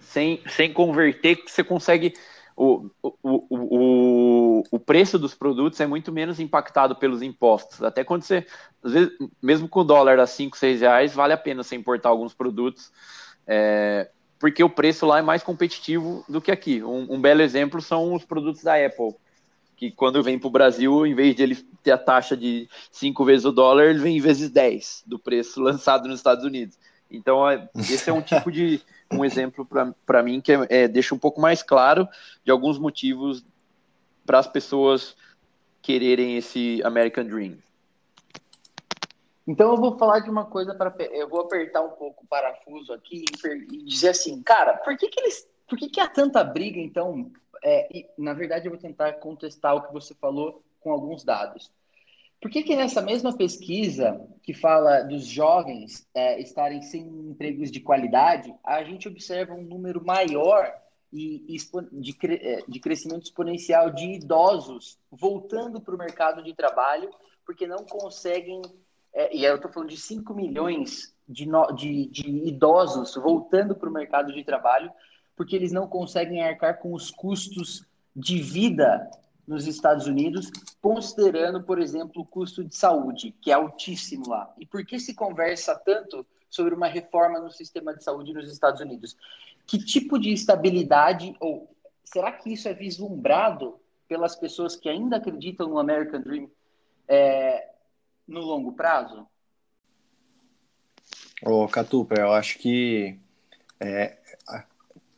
sem, sem converter, você consegue o, o, o, o preço dos produtos é muito menos impactado pelos impostos. Até quando você, às vezes, mesmo com o dólar a 5, 6 reais, vale a pena você importar alguns produtos, é, porque o preço lá é mais competitivo do que aqui. Um, um, belo exemplo são os produtos da Apple, que quando vem para o Brasil, em vez de ele ter a taxa de 5 vezes o dólar, ele vem em vezes 10 do preço lançado nos Estados Unidos. Então, é, esse é um tipo de um exemplo para mim que é, é, deixa um pouco mais claro de alguns motivos para as pessoas quererem esse American Dream. Então eu vou falar de uma coisa para eu vou apertar um pouco o parafuso aqui e dizer assim, cara, por que que eles, por que que há tanta briga então? É, e, na verdade eu vou tentar contestar o que você falou com alguns dados. Por que, que nessa mesma pesquisa que fala dos jovens é, estarem sem empregos de qualidade, a gente observa um número maior e, de, é, de crescimento exponencial de idosos voltando para o mercado de trabalho porque não conseguem, é, e eu estou falando de 5 milhões de, no, de, de idosos voltando para o mercado de trabalho porque eles não conseguem arcar com os custos de vida nos Estados Unidos, considerando, por exemplo, o custo de saúde, que é altíssimo lá. E por que se conversa tanto sobre uma reforma no sistema de saúde nos Estados Unidos? Que tipo de estabilidade, ou será que isso é vislumbrado pelas pessoas que ainda acreditam no American Dream é, no longo prazo? Ô, Catupa, eu acho que é,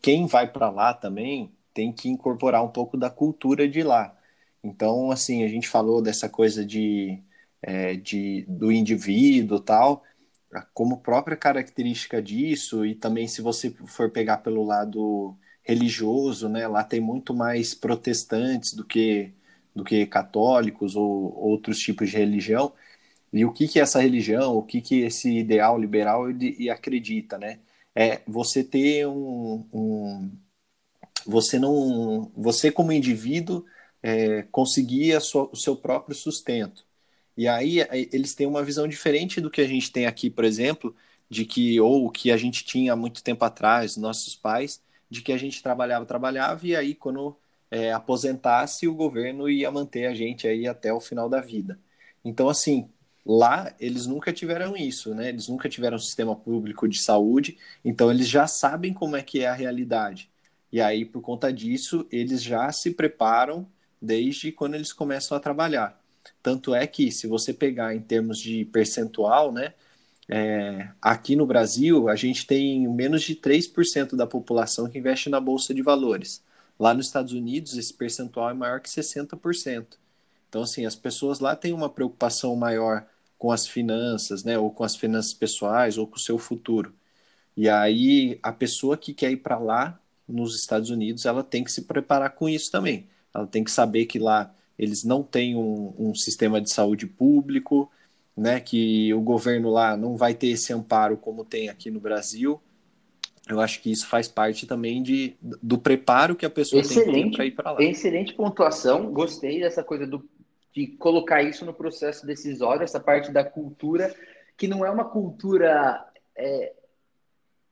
quem vai para lá também tem que incorporar um pouco da cultura de lá. Então, assim, a gente falou dessa coisa de, é, de do indivíduo tal, como própria característica disso, e também se você for pegar pelo lado religioso, né, lá tem muito mais protestantes do que, do que católicos ou outros tipos de religião. E o que, que essa religião, o que, que esse ideal liberal ele acredita, né? É você ter um, um você não, você como indivíduo é, conseguir sua, o seu próprio sustento. E aí eles têm uma visão diferente do que a gente tem aqui, por exemplo, de que, ou que a gente tinha há muito tempo atrás, nossos pais, de que a gente trabalhava, trabalhava, e aí quando é, aposentasse, o governo ia manter a gente aí até o final da vida. Então, assim, lá eles nunca tiveram isso, né? Eles nunca tiveram um sistema público de saúde, então eles já sabem como é que é a realidade. E aí, por conta disso, eles já se preparam desde quando eles começam a trabalhar. Tanto é que, se você pegar em termos de percentual, né? É, aqui no Brasil, a gente tem menos de 3% da população que investe na Bolsa de Valores. Lá nos Estados Unidos, esse percentual é maior que 60%. Então, assim, as pessoas lá têm uma preocupação maior com as finanças, né, ou com as finanças pessoais, ou com o seu futuro. E aí, a pessoa que quer ir para lá, nos Estados Unidos, ela tem que se preparar com isso também. Ela tem que saber que lá eles não têm um, um sistema de saúde público, né, que o governo lá não vai ter esse amparo como tem aqui no Brasil eu acho que isso faz parte também de, do preparo que a pessoa excelente, tem para ir para lá. Excelente pontuação, gostei dessa coisa do, de colocar isso no processo decisório, essa parte da cultura, que não é uma cultura. É,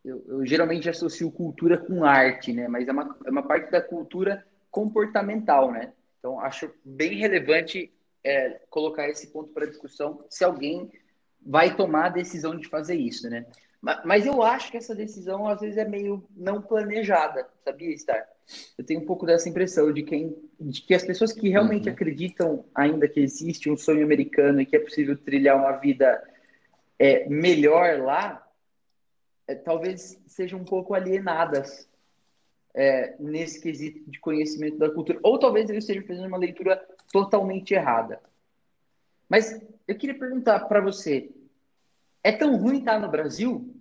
eu, eu, geralmente associo cultura com arte, né? Mas é uma, é uma parte da cultura comportamental, né? Então, acho bem relevante é, colocar esse ponto para discussão se alguém vai tomar a decisão de fazer isso, né? Mas eu acho que essa decisão às vezes é meio não planejada, sabia, Star? Eu tenho um pouco dessa impressão de, quem, de que as pessoas que realmente uhum. acreditam ainda que existe um sonho americano e que é possível trilhar uma vida é, melhor lá, é, talvez sejam um pouco alienadas é, nesse quesito de conhecimento da cultura. Ou talvez eles estejam fazendo uma leitura totalmente errada. Mas eu queria perguntar para você, é tão ruim estar no Brasil?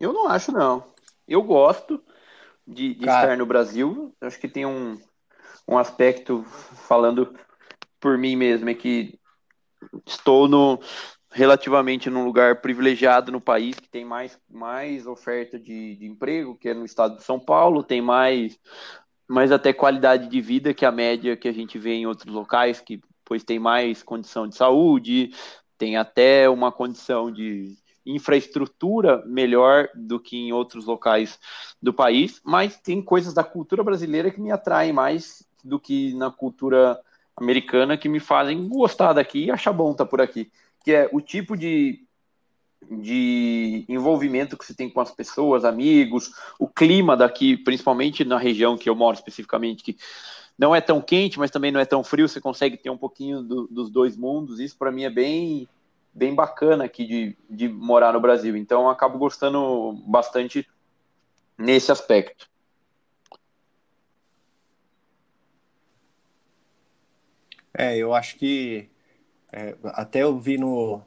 Eu não acho, não. Eu gosto de, de estar no Brasil. Acho que tem um, um aspecto, falando por mim mesmo, é que estou no relativamente num lugar privilegiado no país, que tem mais, mais oferta de, de emprego, que é no estado de São Paulo, tem mais, mais até qualidade de vida que a média que a gente vê em outros locais, que pois tem mais condição de saúde, tem até uma condição de infraestrutura melhor do que em outros locais do país, mas tem coisas da cultura brasileira que me atraem mais do que na cultura americana que me fazem gostar daqui e achar bom estar tá por aqui, que é o tipo de de envolvimento que você tem com as pessoas, amigos, o clima daqui, principalmente na região que eu moro especificamente, que não é tão quente, mas também não é tão frio, você consegue ter um pouquinho do, dos dois mundos. Isso para mim é bem bem bacana aqui de, de morar no Brasil. Então, eu acabo gostando bastante nesse aspecto. É, eu acho que é, até eu vi no.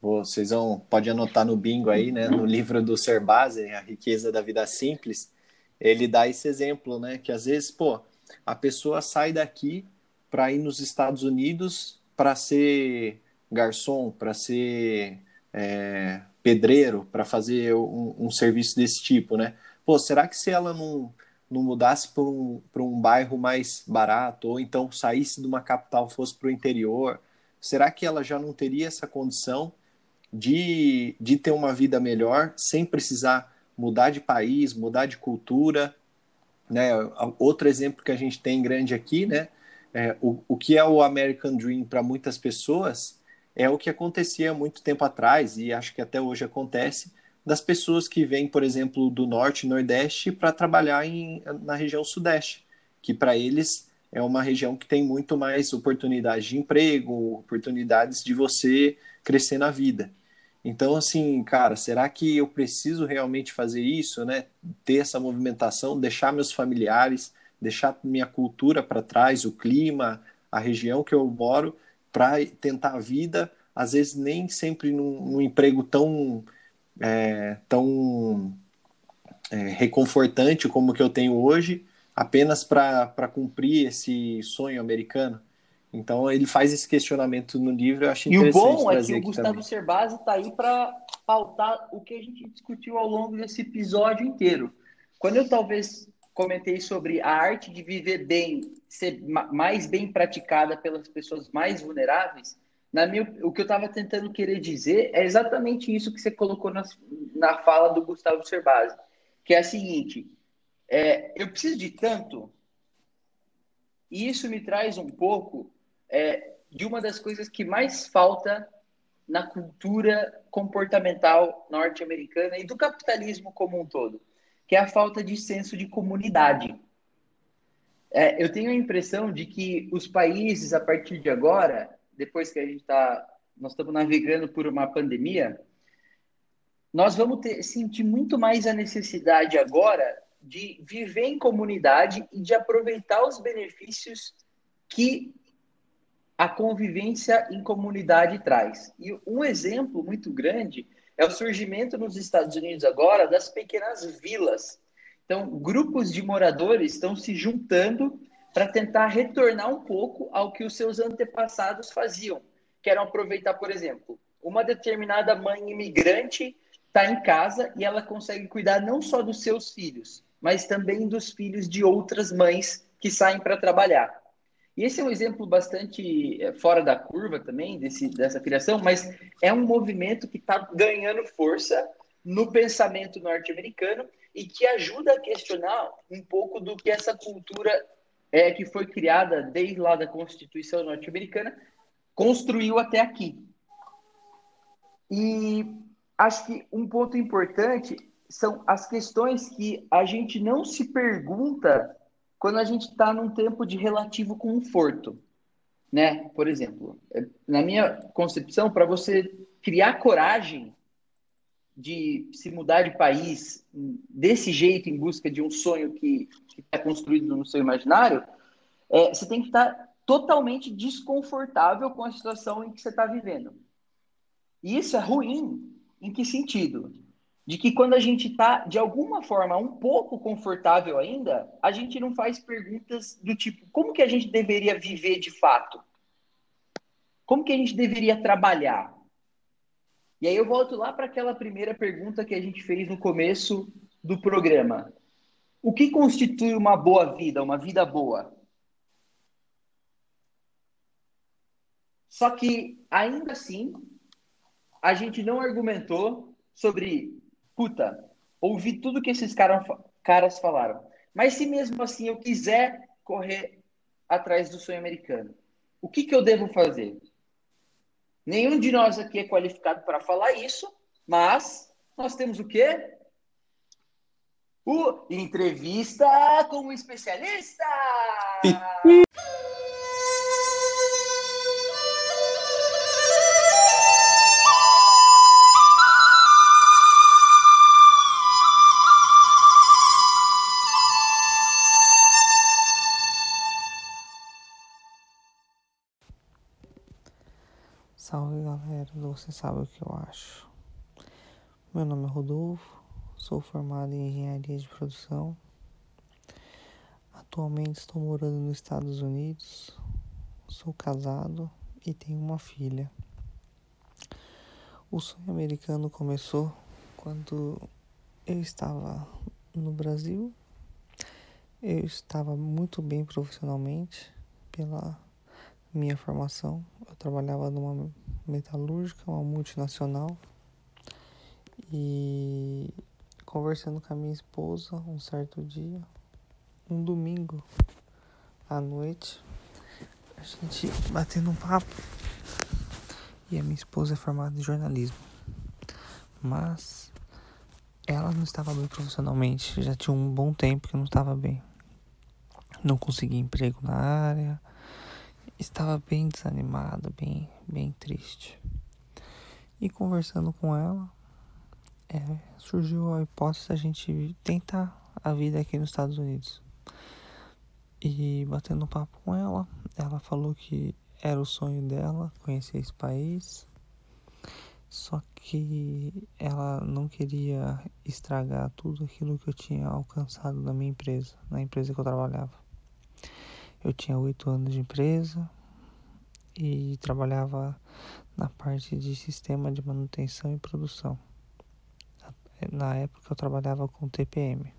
Vocês vão, pode anotar no bingo aí, né? No livro do Serbase, A Riqueza da Vida Simples, ele dá esse exemplo, né? Que às vezes, pô, a pessoa sai daqui para ir nos Estados Unidos para ser garçom, para ser é, pedreiro, para fazer um, um, serviço desse tipo, né? Pô, será que se ela não, não mudasse para um, um bairro mais barato, ou então saísse de uma capital fosse para o interior, será que ela já não teria essa condição de, de ter uma vida melhor sem precisar mudar de país, mudar de cultura? Né? Outro exemplo que a gente tem grande aqui, né? É, o, o que é o American Dream para muitas pessoas é o que acontecia muito tempo atrás, e acho que até hoje acontece, das pessoas que vêm, por exemplo, do norte e nordeste para trabalhar em, na região sudeste, que para eles é uma região que tem muito mais oportunidades de emprego, oportunidades de você crescer na vida. Então, assim, cara, será que eu preciso realmente fazer isso, né? Ter essa movimentação, deixar meus familiares, deixar minha cultura para trás, o clima, a região que eu moro, para tentar a vida, às vezes nem sempre num, num emprego tão, é, tão é, reconfortante como que eu tenho hoje, apenas para cumprir esse sonho americano. Então ele faz esse questionamento no livro, eu acho interessante. E o bom é que o Gustavo Cerbasi está aí para pautar o que a gente discutiu ao longo desse episódio inteiro. Quando eu talvez comentei sobre a arte de viver bem ser mais bem praticada pelas pessoas mais vulneráveis, na minha, o que eu estava tentando querer dizer é exatamente isso que você colocou na, na fala do Gustavo Cerbasi, que é a seguinte: é, eu preciso de tanto, e isso me traz um pouco é, de uma das coisas que mais falta na cultura comportamental norte-americana e do capitalismo como um todo, que é a falta de senso de comunidade. É, eu tenho a impressão de que os países, a partir de agora, depois que a gente está, nós estamos navegando por uma pandemia, nós vamos ter, sentir muito mais a necessidade agora de viver em comunidade e de aproveitar os benefícios que a convivência em comunidade traz. E um exemplo muito grande é o surgimento nos Estados Unidos agora das pequenas vilas. Então, grupos de moradores estão se juntando para tentar retornar um pouco ao que os seus antepassados faziam, que eram aproveitar, por exemplo, uma determinada mãe imigrante está em casa e ela consegue cuidar não só dos seus filhos, mas também dos filhos de outras mães que saem para trabalhar. E esse é um exemplo bastante é, fora da curva também desse, dessa criação, mas é um movimento que está ganhando força no pensamento norte-americano e que ajuda a questionar um pouco do que essa cultura é, que foi criada desde lá da Constituição norte-americana construiu até aqui. E acho que um ponto importante são as questões que a gente não se pergunta quando a gente está num tempo de relativo conforto, né? Por exemplo, na minha concepção, para você criar coragem de se mudar de país desse jeito em busca de um sonho que está construído no seu imaginário, é, você tem que estar tá totalmente desconfortável com a situação em que você está vivendo. E isso é ruim. Em que sentido? De que quando a gente está, de alguma forma, um pouco confortável ainda, a gente não faz perguntas do tipo: como que a gente deveria viver de fato? Como que a gente deveria trabalhar? E aí eu volto lá para aquela primeira pergunta que a gente fez no começo do programa. O que constitui uma boa vida, uma vida boa? Só que, ainda assim, a gente não argumentou sobre puta, ouvi tudo que esses cara, caras falaram. Mas se mesmo assim eu quiser correr atrás do sonho americano, o que, que eu devo fazer? Nenhum de nós aqui é qualificado para falar isso, mas nós temos o quê? O entrevista com o especialista! Você sabe o que eu acho. Meu nome é Rodolfo, sou formado em engenharia de produção. Atualmente estou morando nos Estados Unidos, sou casado e tenho uma filha. O sonho americano começou quando eu estava no Brasil. Eu estava muito bem profissionalmente pela minha formação. Eu trabalhava numa metalúrgica, uma multinacional. E conversando com a minha esposa um certo dia, um domingo à noite, a gente batendo um papo. E a minha esposa é formada em jornalismo. Mas ela não estava bem profissionalmente, já tinha um bom tempo que não estava bem. Não conseguia emprego na área, estava bem desanimada, bem, bem triste. E conversando com ela, é, surgiu a hipótese da gente tentar a vida aqui nos Estados Unidos. E batendo um papo com ela, ela falou que era o sonho dela conhecer esse país. Só que ela não queria estragar tudo aquilo que eu tinha alcançado na minha empresa, na empresa que eu trabalhava. Eu tinha oito anos de empresa e trabalhava na parte de sistema de manutenção e produção. Na época eu trabalhava com TPM.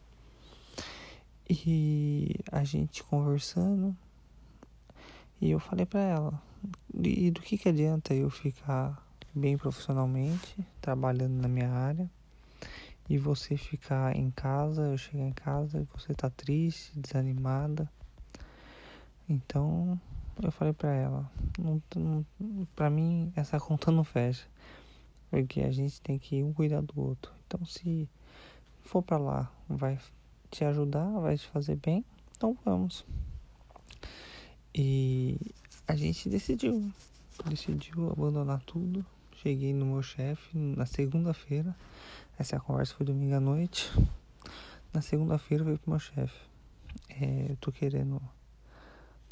E a gente conversando, e eu falei para ela, e do que, que adianta eu ficar bem profissionalmente, trabalhando na minha área, e você ficar em casa, eu chegar em casa e você tá triste, desanimada. Então eu falei pra ela, não, não, pra mim essa conta não fecha. Porque a gente tem que um cuidar do outro. Então se for pra lá, vai te ajudar, vai te fazer bem, então vamos. E a gente decidiu, decidiu abandonar tudo. Cheguei no meu chefe na segunda-feira. Essa conversa foi domingo à noite. Na segunda-feira veio pro meu chefe. É, eu tô querendo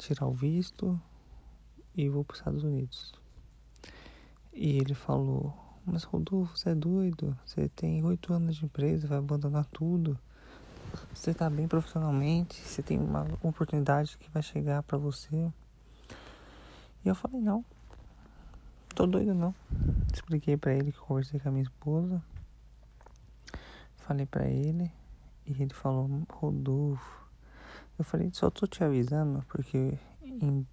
tirar o visto e vou para os Estados Unidos. E ele falou: Mas Rodolfo, você é doido? Você tem oito anos de empresa, vai abandonar tudo. Você tá bem profissionalmente, você tem uma oportunidade que vai chegar para você. E eu falei: Não, tô doido não. Expliquei para ele que conversei com a minha esposa. Falei para ele e ele falou: Rodolfo. Eu falei: Só tô te avisando porque em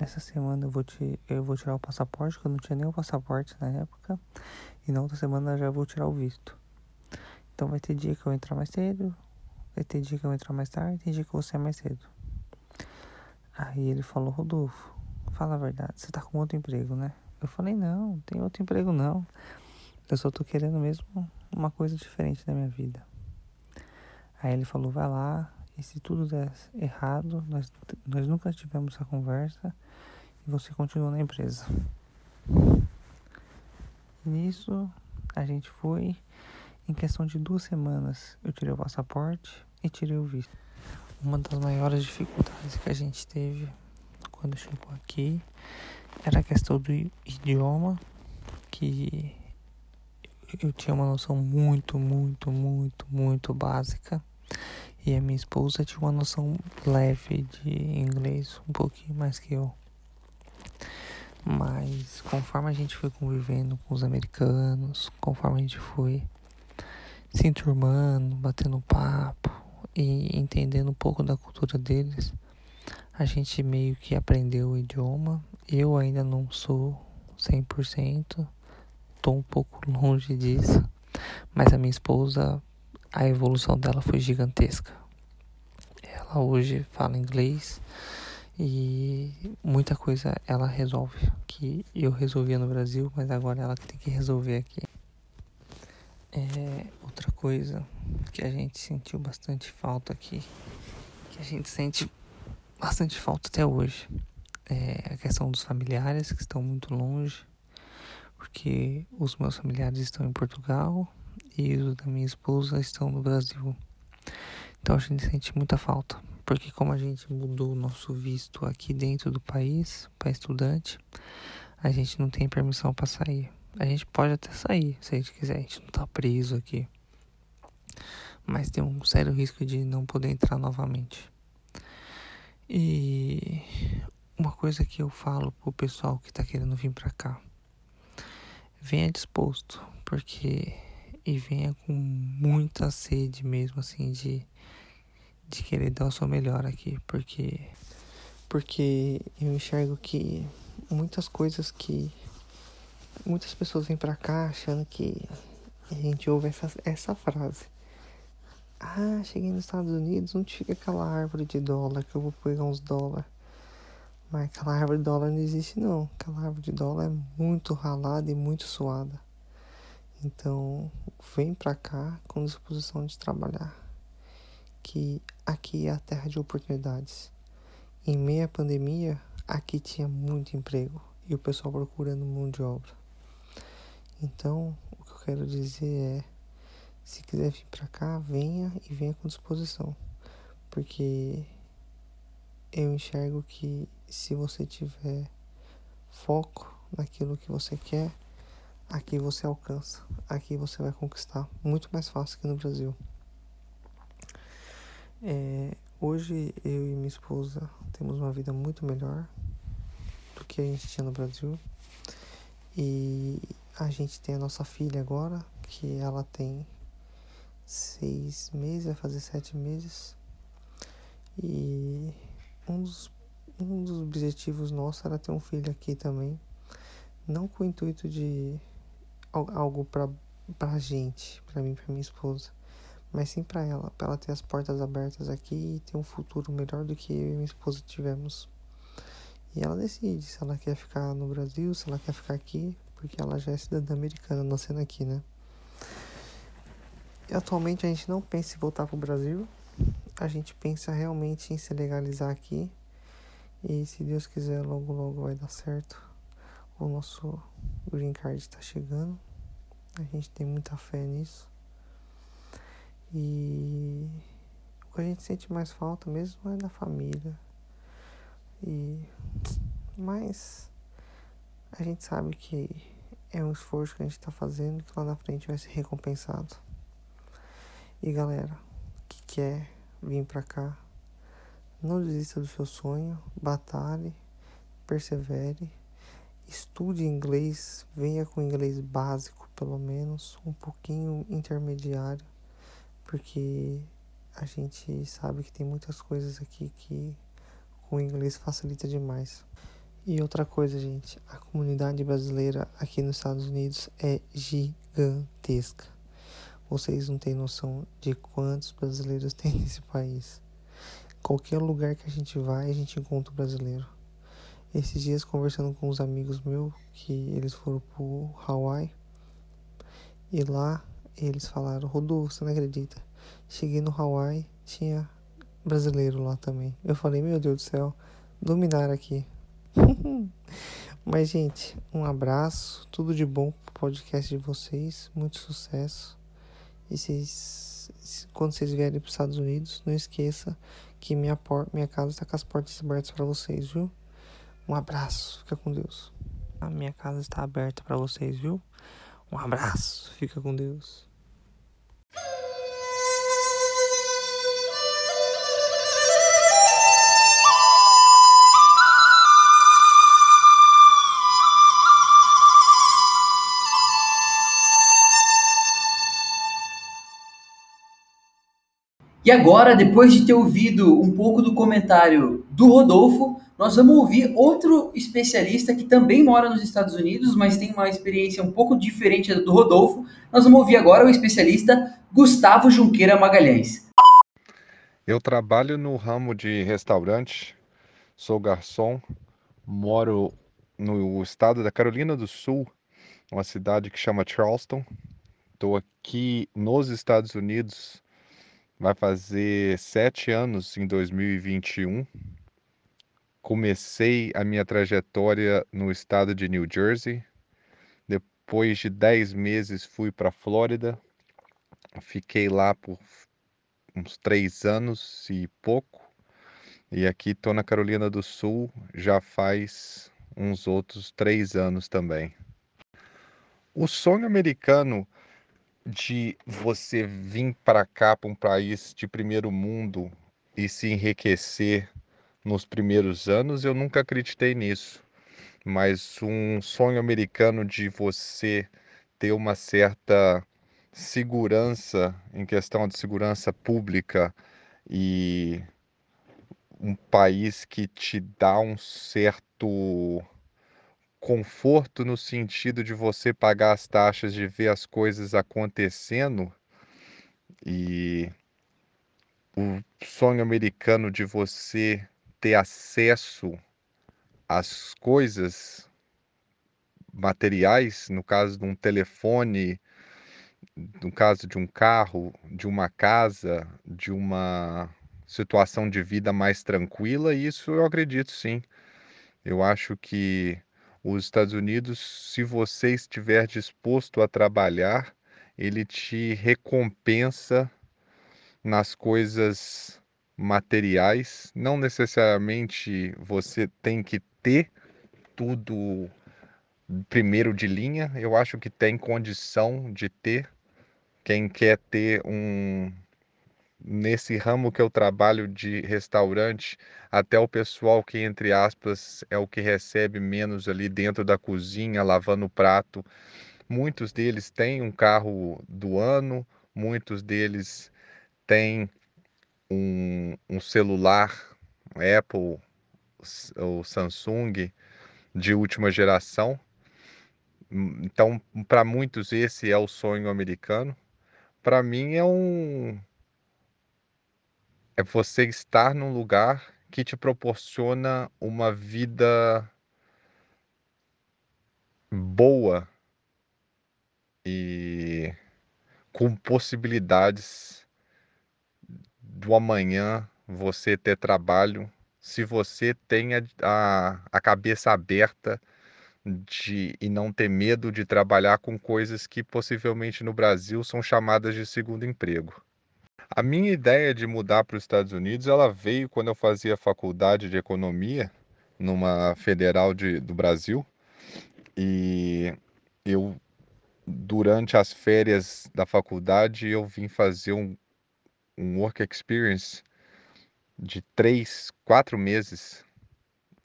Nessa semana eu vou, te, eu vou tirar o passaporte, que eu não tinha nem o passaporte na época. E na outra semana eu já vou tirar o visto. Então vai ter dia que eu entrar mais cedo, vai ter dia que eu entrar mais tarde, tem dia que vou sair mais cedo. Aí ele falou, Rodolfo, fala a verdade, você tá com outro emprego, né? Eu falei, não, não tem outro emprego não. Eu só tô querendo mesmo uma coisa diferente da minha vida. Aí ele falou, vai lá, e se tudo der errado, nós, nós nunca tivemos essa conversa e você continua na empresa. Nisso, a gente foi. Em questão de duas semanas, eu tirei o passaporte e tirei o visto. Uma das maiores dificuldades que a gente teve quando chegou aqui era a questão do idioma, que eu tinha uma noção muito, muito, muito, muito básica e a minha esposa tinha uma noção leve de inglês, um pouquinho mais que eu. Mas conforme a gente foi convivendo com os americanos, conforme a gente foi se enturmando, batendo papo e entendendo um pouco da cultura deles, a gente meio que aprendeu o idioma. Eu ainda não sou 100%, tô um pouco longe disso, mas a minha esposa a evolução dela foi gigantesca. Ela hoje fala inglês e muita coisa ela resolve que eu resolvia no Brasil, mas agora ela tem que resolver aqui. É outra coisa que a gente sentiu bastante falta aqui, que a gente sente bastante falta até hoje, é a questão dos familiares que estão muito longe, porque os meus familiares estão em Portugal e os da minha esposa estão no Brasil. Então a gente sente muita falta, porque como a gente mudou o nosso visto aqui dentro do país para estudante, a gente não tem permissão para sair. A gente pode até sair se a gente quiser, a gente não tá preso aqui. Mas tem um sério risco de não poder entrar novamente. E uma coisa que eu falo pro pessoal que tá querendo vir para cá, venha disposto, porque e venha com muita sede mesmo, assim, de, de querer dar o seu melhor aqui, porque, porque eu enxergo que muitas coisas que muitas pessoas vêm pra cá achando que a gente ouve essa, essa frase. Ah, cheguei nos Estados Unidos, onde fica aquela árvore de dólar que eu vou pegar uns dólares? Mas aquela árvore de dólar não existe não. Aquela árvore de dólar é muito ralada e muito suada. Então, vem para cá com disposição de trabalhar. Que aqui é a terra de oportunidades. Em meia pandemia, aqui tinha muito emprego e o pessoal procurando mão de obra. Então, o que eu quero dizer é: se quiser vir para cá, venha e venha com disposição. Porque eu enxergo que se você tiver foco naquilo que você quer, aqui você alcança, aqui você vai conquistar muito mais fácil que no Brasil. É, hoje eu e minha esposa temos uma vida muito melhor do que a gente tinha no Brasil e a gente tem a nossa filha agora que ela tem seis meses, vai fazer sete meses e um dos um dos objetivos nossos era ter um filho aqui também. Não com o intuito de algo pra, pra gente, pra mim, pra minha esposa. Mas sim pra ela, pra ela ter as portas abertas aqui e ter um futuro melhor do que eu e minha esposa tivemos. E ela decide se ela quer ficar no Brasil, se ela quer ficar aqui, porque ela já é cidadã americana, nascendo aqui, né? E atualmente a gente não pensa em voltar pro Brasil. A gente pensa realmente em se legalizar aqui. E se Deus quiser, logo logo vai dar certo. O nosso green card está chegando. A gente tem muita fé nisso. E o que a gente sente mais falta mesmo é da família. E mas a gente sabe que é um esforço que a gente está fazendo que lá na frente vai ser recompensado. E galera, que quer vir para cá, não desista do seu sonho, batalhe, persevere, estude inglês, venha com inglês básico, pelo menos, um pouquinho intermediário, porque a gente sabe que tem muitas coisas aqui que com inglês facilita demais. E outra coisa, gente, a comunidade brasileira aqui nos Estados Unidos é gigantesca. Vocês não têm noção de quantos brasileiros tem nesse país. Qualquer lugar que a gente vai, a gente encontra um brasileiro. Esses dias conversando com uns amigos meus que eles foram pro Hawaii e lá eles falaram, Rodolfo, você não acredita? Cheguei no Hawaii, tinha brasileiro lá também. Eu falei, meu Deus do céu, dominar aqui. Mas, gente, um abraço, tudo de bom pro podcast de vocês, muito sucesso. E vocês, quando vocês vierem para os Estados Unidos, não esqueça que minha, por, minha casa está com as portas abertas para vocês, viu? Um abraço, fica com Deus. A minha casa está aberta para vocês, viu? Um abraço, fica com Deus. E agora, depois de ter ouvido um pouco do comentário do Rodolfo, nós vamos ouvir outro especialista que também mora nos Estados Unidos, mas tem uma experiência um pouco diferente do Rodolfo. Nós vamos ouvir agora o especialista Gustavo Junqueira Magalhães. Eu trabalho no ramo de restaurante, sou garçom, moro no estado da Carolina do Sul, uma cidade que chama Charleston. Estou aqui nos Estados Unidos vai fazer sete anos em 2021. Comecei a minha trajetória no estado de New Jersey. Depois de dez meses fui para a Flórida. Fiquei lá por uns três anos e pouco. E aqui estou na Carolina do Sul já faz uns outros três anos também. O sonho americano de você vir para cá, para um país de primeiro mundo e se enriquecer nos primeiros anos, eu nunca acreditei nisso. Mas um sonho americano de você ter uma certa segurança em questão de segurança pública e um país que te dá um certo conforto no sentido de você pagar as taxas, de ver as coisas acontecendo e o sonho americano de você ter acesso às coisas materiais, no caso de um telefone, no caso de um carro, de uma casa, de uma situação de vida mais tranquila, isso eu acredito sim. Eu acho que os Estados Unidos, se você estiver disposto a trabalhar, ele te recompensa nas coisas materiais. Não necessariamente você tem que ter tudo primeiro de linha. Eu acho que tem condição de ter. Quem quer ter um nesse ramo que eu trabalho de restaurante, até o pessoal que, entre aspas, é o que recebe menos ali dentro da cozinha, lavando o prato, muitos deles têm um carro do ano, muitos deles têm um, um celular Apple o Samsung de última geração. Então, para muitos, esse é o sonho americano. Para mim, é um. É você estar num lugar que te proporciona uma vida boa e com possibilidades do amanhã você ter trabalho se você tem a, a, a cabeça aberta de, e não ter medo de trabalhar com coisas que possivelmente no Brasil são chamadas de segundo emprego. A minha ideia de mudar para os Estados Unidos, ela veio quando eu fazia faculdade de economia numa federal de, do Brasil e eu durante as férias da faculdade eu vim fazer um, um work experience de três, quatro meses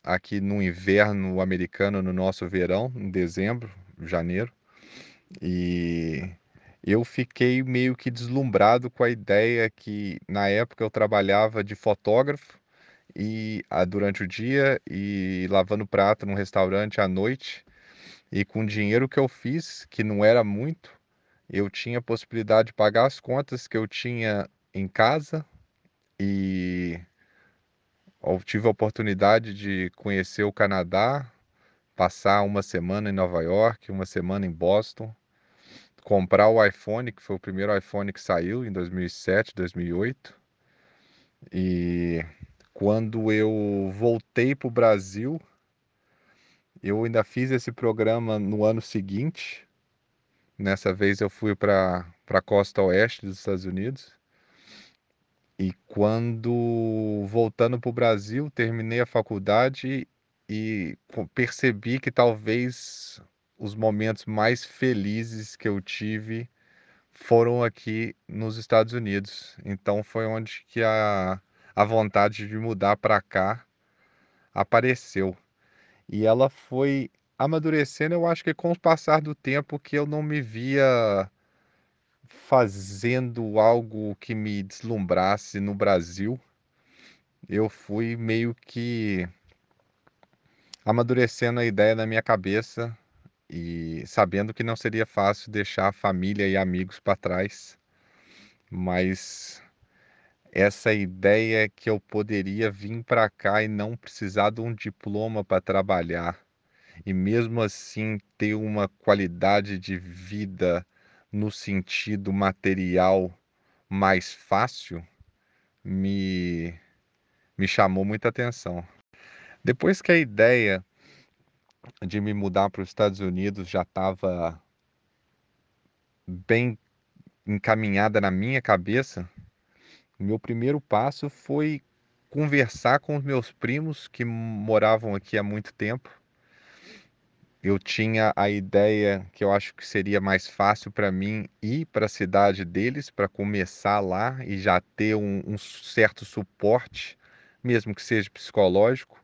aqui no inverno americano, no nosso verão, em dezembro, janeiro. E eu fiquei meio que deslumbrado com a ideia que na época eu trabalhava de fotógrafo e ah, durante o dia e lavando prato num restaurante à noite. E com o dinheiro que eu fiz, que não era muito, eu tinha a possibilidade de pagar as contas que eu tinha em casa e tive a oportunidade de conhecer o Canadá, passar uma semana em Nova York, uma semana em Boston, comprar o iPhone, que foi o primeiro iPhone que saiu em 2007, 2008. E quando eu voltei para o Brasil, eu ainda fiz esse programa no ano seguinte. Nessa vez eu fui para a costa oeste dos Estados Unidos. E quando voltando para o Brasil, terminei a faculdade e percebi que talvez os momentos mais felizes que eu tive foram aqui nos Estados Unidos. Então foi onde que a, a vontade de mudar para cá apareceu. E ela foi amadurecendo, eu acho que com o passar do tempo que eu não me via fazendo algo que me deslumbrasse no Brasil, eu fui meio que amadurecendo a ideia na minha cabeça e sabendo que não seria fácil deixar a família e amigos para trás, mas essa ideia que eu poderia vir para cá e não precisar de um diploma para trabalhar e mesmo assim ter uma qualidade de vida no sentido material mais fácil me, me chamou muita atenção. Depois que a ideia de me mudar para os Estados Unidos já estava bem encaminhada na minha cabeça, meu primeiro passo foi conversar com os meus primos que moravam aqui há muito tempo. Eu tinha a ideia que eu acho que seria mais fácil para mim ir para a cidade deles para começar lá e já ter um, um, certo suporte, mesmo que seja psicológico,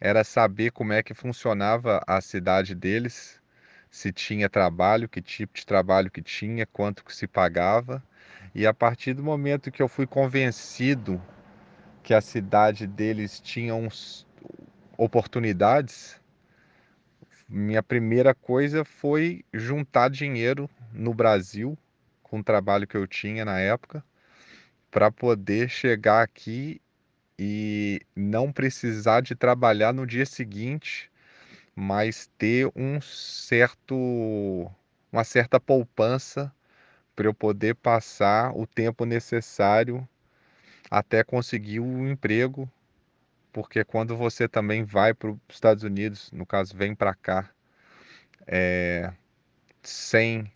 era saber como é que funcionava a cidade deles, se tinha trabalho, que tipo de trabalho que tinha, quanto que se pagava. E a partir do momento que eu fui convencido que a cidade deles tinha uns oportunidades, minha primeira coisa foi juntar dinheiro no Brasil, com o trabalho que eu tinha na época, para poder chegar aqui e não precisar de trabalhar no dia seguinte, mas ter um certo uma certa poupança para eu poder passar o tempo necessário até conseguir o emprego porque quando você também vai para os Estados Unidos, no caso vem para cá, é, sem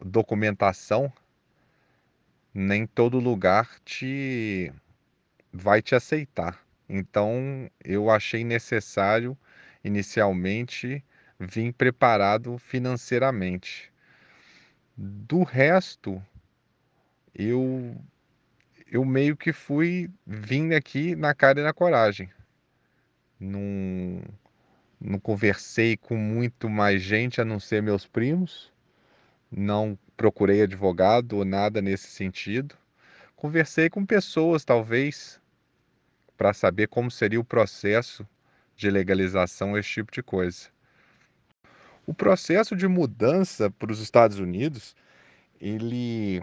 documentação, nem todo lugar te vai te aceitar. Então eu achei necessário inicialmente vir preparado financeiramente. Do resto, eu eu meio que fui vim aqui na cara e na coragem. Não, não conversei com muito mais gente a não ser meus primos. Não procurei advogado ou nada nesse sentido. Conversei com pessoas, talvez, para saber como seria o processo de legalização, esse tipo de coisa. O processo de mudança para os Estados Unidos, ele,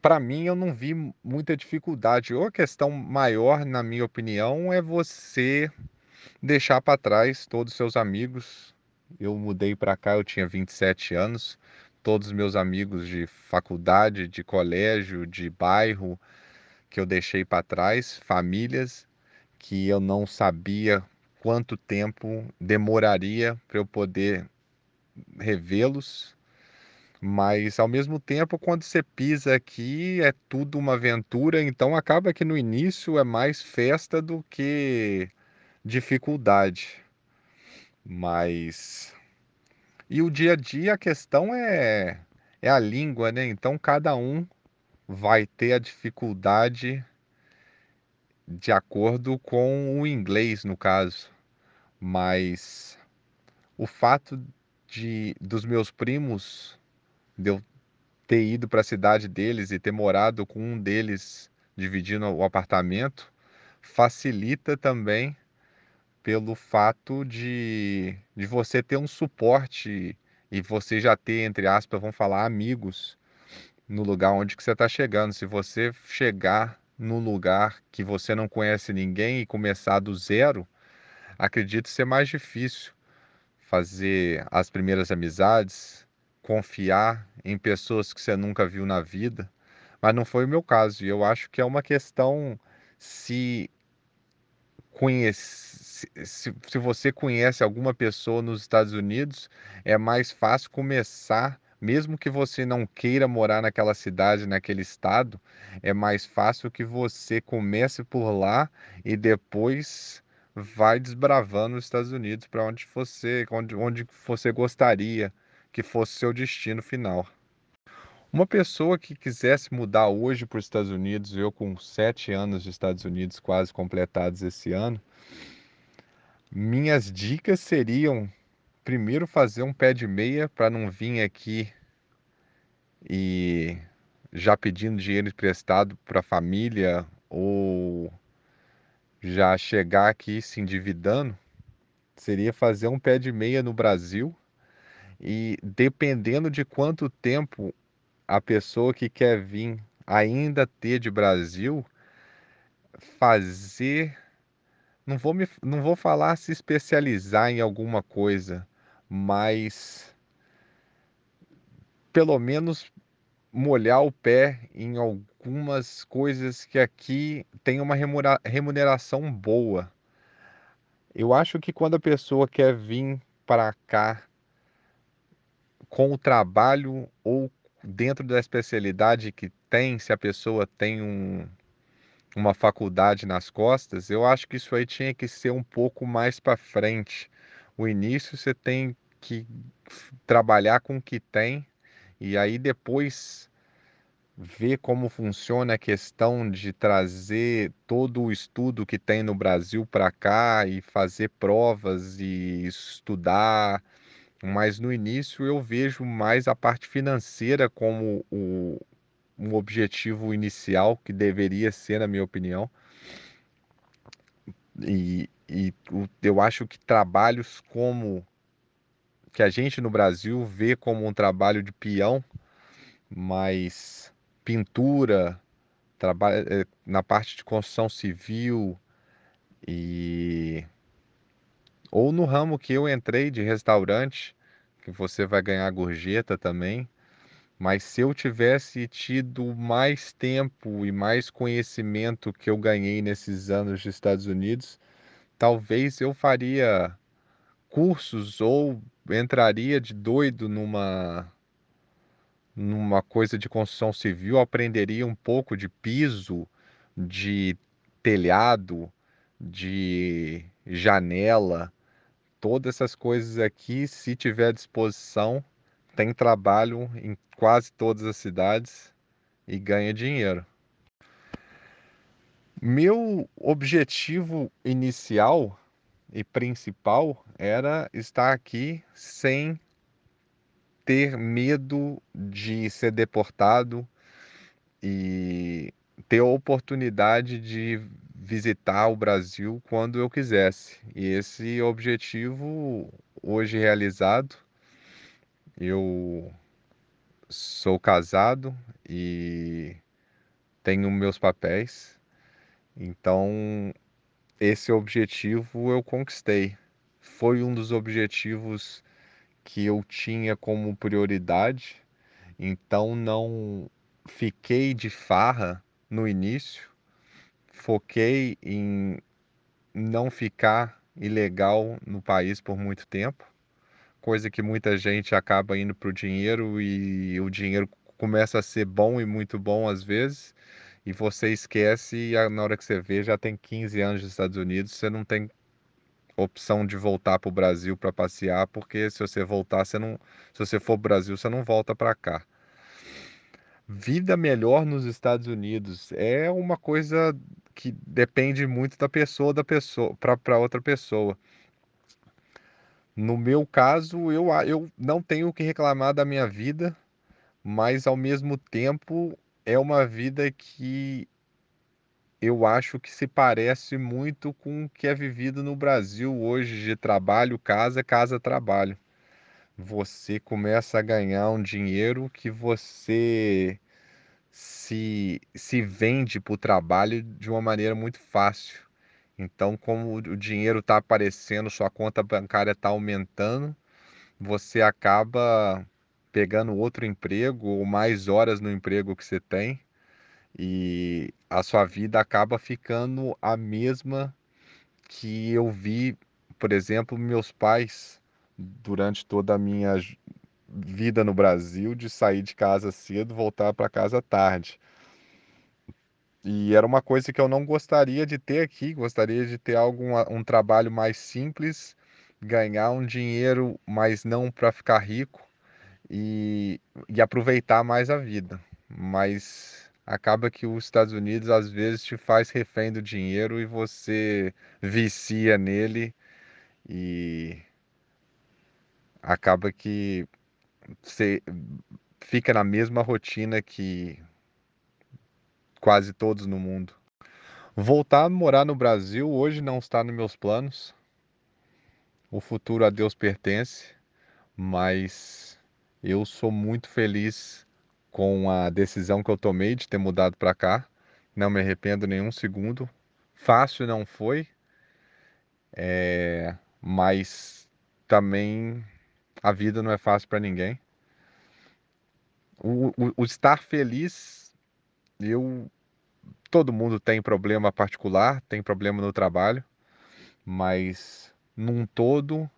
para mim, eu não vi muita dificuldade. Ou a questão maior, na minha opinião, é você deixar para trás todos os seus amigos. Eu mudei para cá, eu tinha 27 anos. Todos os meus amigos de faculdade, de colégio, de bairro, que eu deixei para trás, famílias que eu não sabia quanto tempo demoraria para eu poder revê-los. Mas ao mesmo tempo, quando você pisa aqui, é tudo uma aventura, então acaba que no início é mais festa do que dificuldade. Mas e o dia a dia a questão é é a língua, né? Então cada um vai ter a dificuldade de acordo com o inglês, no caso. Mas o fato de dos meus primos, de eu ter ido para a cidade deles e ter morado com um deles dividindo o apartamento, facilita também pelo fato de, de você ter um suporte e você já ter, entre aspas, vamos falar, amigos no lugar onde que você está chegando. Se você chegar num lugar que você não conhece ninguém e começar do zero, acredito ser mais difícil fazer as primeiras amizades, confiar em pessoas que você nunca viu na vida. Mas não foi o meu caso. E eu acho que é uma questão se conhece, se, se você conhece alguma pessoa nos Estados Unidos, é mais fácil começar mesmo que você não queira morar naquela cidade, naquele estado, é mais fácil que você comece por lá e depois vai desbravando os Estados Unidos para onde você, onde, onde você gostaria que fosse seu destino final. Uma pessoa que quisesse mudar hoje para os Estados Unidos, eu com sete anos de Estados Unidos quase completados esse ano, minhas dicas seriam primeiro fazer um pé de meia para não vir aqui e já pedindo dinheiro emprestado para a família ou já chegar aqui se endividando, seria fazer um pé de meia no Brasil. E dependendo de quanto tempo a pessoa que quer vir ainda ter de Brasil, fazer não vou me não vou falar se especializar em alguma coisa, mas pelo menos molhar o pé em algumas coisas que aqui tem uma remuneração boa. Eu acho que quando a pessoa quer vir para cá com o trabalho ou dentro da especialidade que tem, se a pessoa tem um, uma faculdade nas costas, eu acho que isso aí tinha que ser um pouco mais para frente o início você tem que trabalhar com o que tem e aí depois ver como funciona a questão de trazer todo o estudo que tem no Brasil para cá e fazer provas e estudar. Mas no início eu vejo mais a parte financeira como o, um objetivo inicial que deveria ser, na minha opinião. E, e eu acho que trabalhos como que a gente no Brasil vê como um trabalho de peão, mas pintura, trabalho eh, na parte de construção civil e ou no ramo que eu entrei de restaurante, que você vai ganhar gorjeta também. Mas se eu tivesse tido mais tempo e mais conhecimento que eu ganhei nesses anos dos Estados Unidos, talvez eu faria cursos ou entraria de doido numa numa coisa de construção civil, aprenderia um pouco de piso, de telhado, de janela, todas essas coisas aqui, se tiver à disposição, tem trabalho em quase todas as cidades e ganha dinheiro. Meu objetivo inicial e principal era estar aqui sem ter medo de ser deportado e ter a oportunidade de visitar o Brasil quando eu quisesse. E esse objetivo hoje realizado, eu sou casado e tenho meus papéis. Então, esse objetivo eu conquistei. Foi um dos objetivos que eu tinha como prioridade, então não fiquei de farra no início, foquei em não ficar ilegal no país por muito tempo, coisa que muita gente acaba indo para o dinheiro e o dinheiro começa a ser bom e muito bom às vezes, e você esquece e na hora que você vê já tem 15 anos nos Estados Unidos, você não tem opção de voltar para o Brasil para passear, porque se você voltar, você não, se você for para o Brasil, você não volta para cá. Vida melhor nos Estados Unidos é uma coisa que depende muito da pessoa da pessoa para outra pessoa. No meu caso, eu, eu não tenho o que reclamar da minha vida, mas ao mesmo tempo é uma vida que eu acho que se parece muito com o que é vivido no Brasil hoje de trabalho, casa, casa, trabalho. Você começa a ganhar um dinheiro que você se, se vende para o trabalho de uma maneira muito fácil. Então, como o dinheiro está aparecendo, sua conta bancária está aumentando, você acaba pegando outro emprego ou mais horas no emprego que você tem e a sua vida acaba ficando a mesma que eu vi, por exemplo, meus pais durante toda a minha vida no Brasil, de sair de casa cedo, voltar para casa tarde. E era uma coisa que eu não gostaria de ter aqui, gostaria de ter algum um trabalho mais simples, ganhar um dinheiro, mas não para ficar rico e, e aproveitar mais a vida. Mas acaba que os Estados Unidos às vezes te faz refém do dinheiro e você vicia nele e acaba que você fica na mesma rotina que quase todos no mundo. Voltar a morar no Brasil hoje não está nos meus planos. O futuro a Deus pertence, mas eu sou muito feliz com a decisão que eu tomei de ter mudado para cá. Não me arrependo nenhum segundo. Fácil não foi, é... mas também a vida não é fácil para ninguém. O, o, o, estar feliz, eu. Todo mundo tem problema particular, tem problema no trabalho, mas num todo,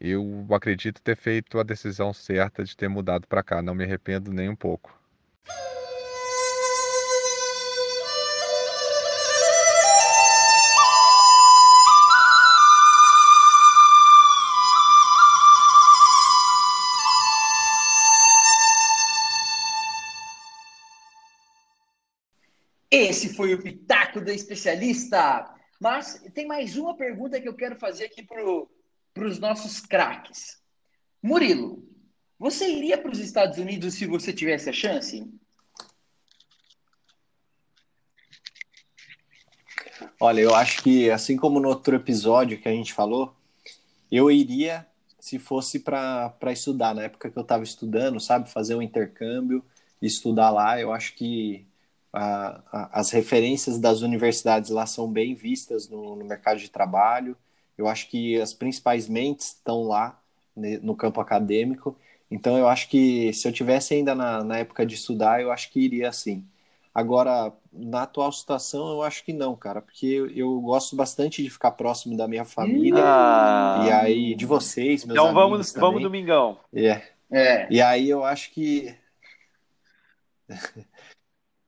eu acredito ter feito a decisão certa de ter mudado para cá. Não me arrependo nem um pouco. Esse foi o Pitaco da Especialista. Mas tem mais uma pergunta que eu quero fazer aqui para os nossos craques. Murilo, você iria para os Estados Unidos se você tivesse a chance? Olha, eu acho que, assim como no outro episódio que a gente falou, eu iria se fosse para estudar. Na época que eu estava estudando, sabe? Fazer um intercâmbio, estudar lá. Eu acho que a, a, as referências das universidades lá são bem vistas no, no, mercado de trabalho. Eu acho que as principais mentes estão lá né, no campo acadêmico. Então, eu acho que se eu tivesse ainda na, na época de estudar, eu acho que iria assim. Agora, na atual situação, eu acho que não, cara, porque eu, eu gosto bastante de ficar próximo da minha família ah. e aí de vocês, meus então, vamos, também. vamos domingão. É. é. E aí eu acho que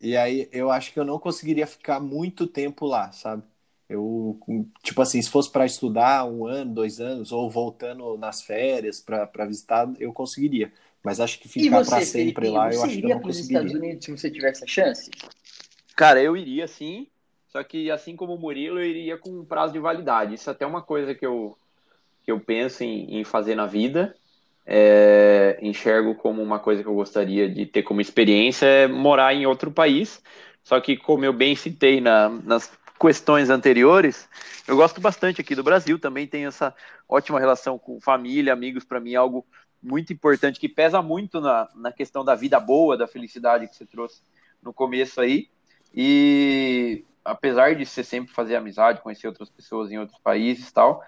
E aí eu acho que eu não conseguiria ficar muito tempo lá, sabe? Eu, tipo assim, se fosse para estudar um ano, dois anos, ou voltando nas férias para visitar, eu conseguiria. Mas acho que ficar para sempre lá, eu acho que eu não conseguiria. Você iria para os Estados Unidos se você tivesse a chance? Cara, eu iria sim, só que assim como o Murilo, eu iria com um prazo de validade. Isso é até uma coisa que eu, que eu penso em, em fazer na vida é, enxergo como uma coisa que eu gostaria de ter como experiência é morar em outro país, Só que, como eu bem citei na, nas questões anteriores, eu gosto bastante aqui do Brasil, também tenho essa ótima relação com família, amigos, para mim é algo muito importante, que pesa muito na, na questão da vida boa, da felicidade que você trouxe no começo aí. E apesar de você sempre fazer amizade, conhecer outras pessoas em outros países e tal,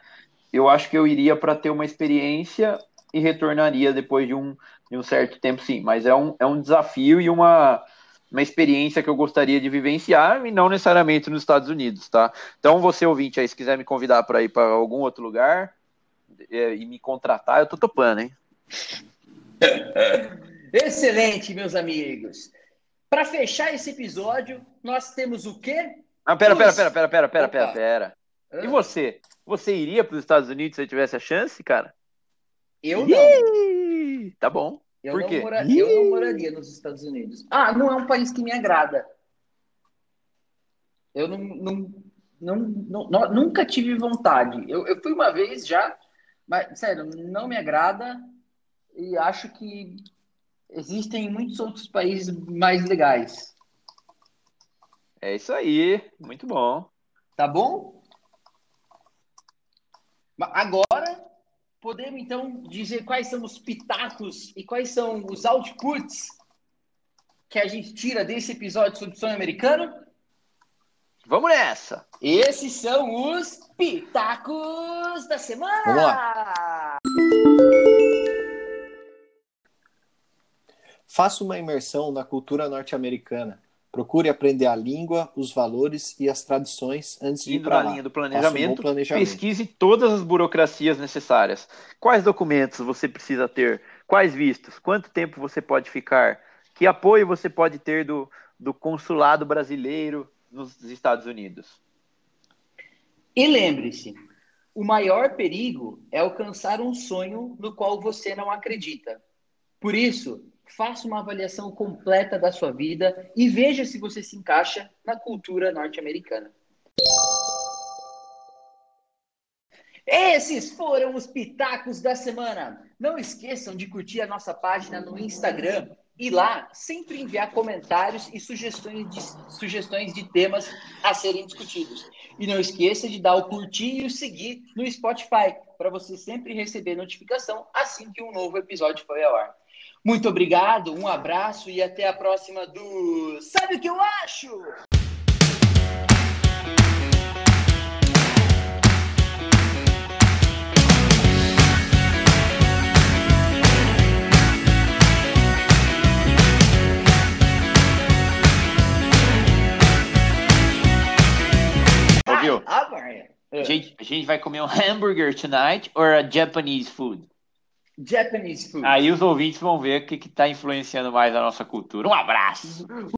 eu acho que eu iria para ter uma experiência e retornaria depois de um, de um certo tempo, sim. Mas é um, é um desafio e uma, uma experiência que eu gostaria de vivenciar e não necessariamente nos Estados Unidos, tá? Então, você ouvinte aí, se quiser me convidar para ir para algum outro lugar é, e me contratar, eu tô topando, hein? Excelente, meus amigos. Para fechar esse episódio, nós temos o quê? Ah, pera, pera, pera, pera, pera, pera, pera, pera. E você? Você iria para os Estados Unidos se você tivesse a chance, cara? Eu não. Ih, Tá bom. Eu Por não, quê? mora- eu não moraria nos Estados Unidos. Ah, não é um país que me agrada. Eu não, não, não, não- não- nunca tive vontade. Eu, eu fui uma vez já, mas, sério, não me agrada e acho que existem muitos outros países mais legais. É isso aí. Muito bom. Tá bom? Agora, podemos então dizer quais são os pitacos e quais são os outputs que a gente tira desse episódio sobre sonho americano? Vamos nessa. Esses são os pitacos da semana! Vamos lá. Faça uma imersão na cultura norte-americana. Procure aprender a língua, os valores e as tradições antes de ir Indo para na lá. linha do um planejamento, planejamento. pesquise todas as burocracias necessárias. Quais documentos você precisa ter? Quais vistos? Quanto tempo você pode ficar? Que apoio você pode ter do, do consulado brasileiro nos Estados Unidos? E lembre-se, o maior perigo é alcançar um sonho no qual você não acredita. Por isso, faça uma avaliação completa da sua vida e veja se você se encaixa na cultura norte-americana. Esses foram os pitacos da semana. Não esqueçam de curtir a nossa página no Instagram e lá sempre enviar comentários e sugestões de, sugestões de temas a serem discutidos. E não esqueça de dar o curtir e o seguir no Spotify para você sempre receber notificação assim que um novo episódio for ao ar. Muito obrigado, um abraço e até a próxima do Sabe o que eu acho? Ouviu? Ah, Brian. A gente, a gente vai comer um hambúrguer tonight or a Japanese food? Japanese food. Aí os ouvintes vão ver o que está influenciando mais a nossa cultura. Um abraço!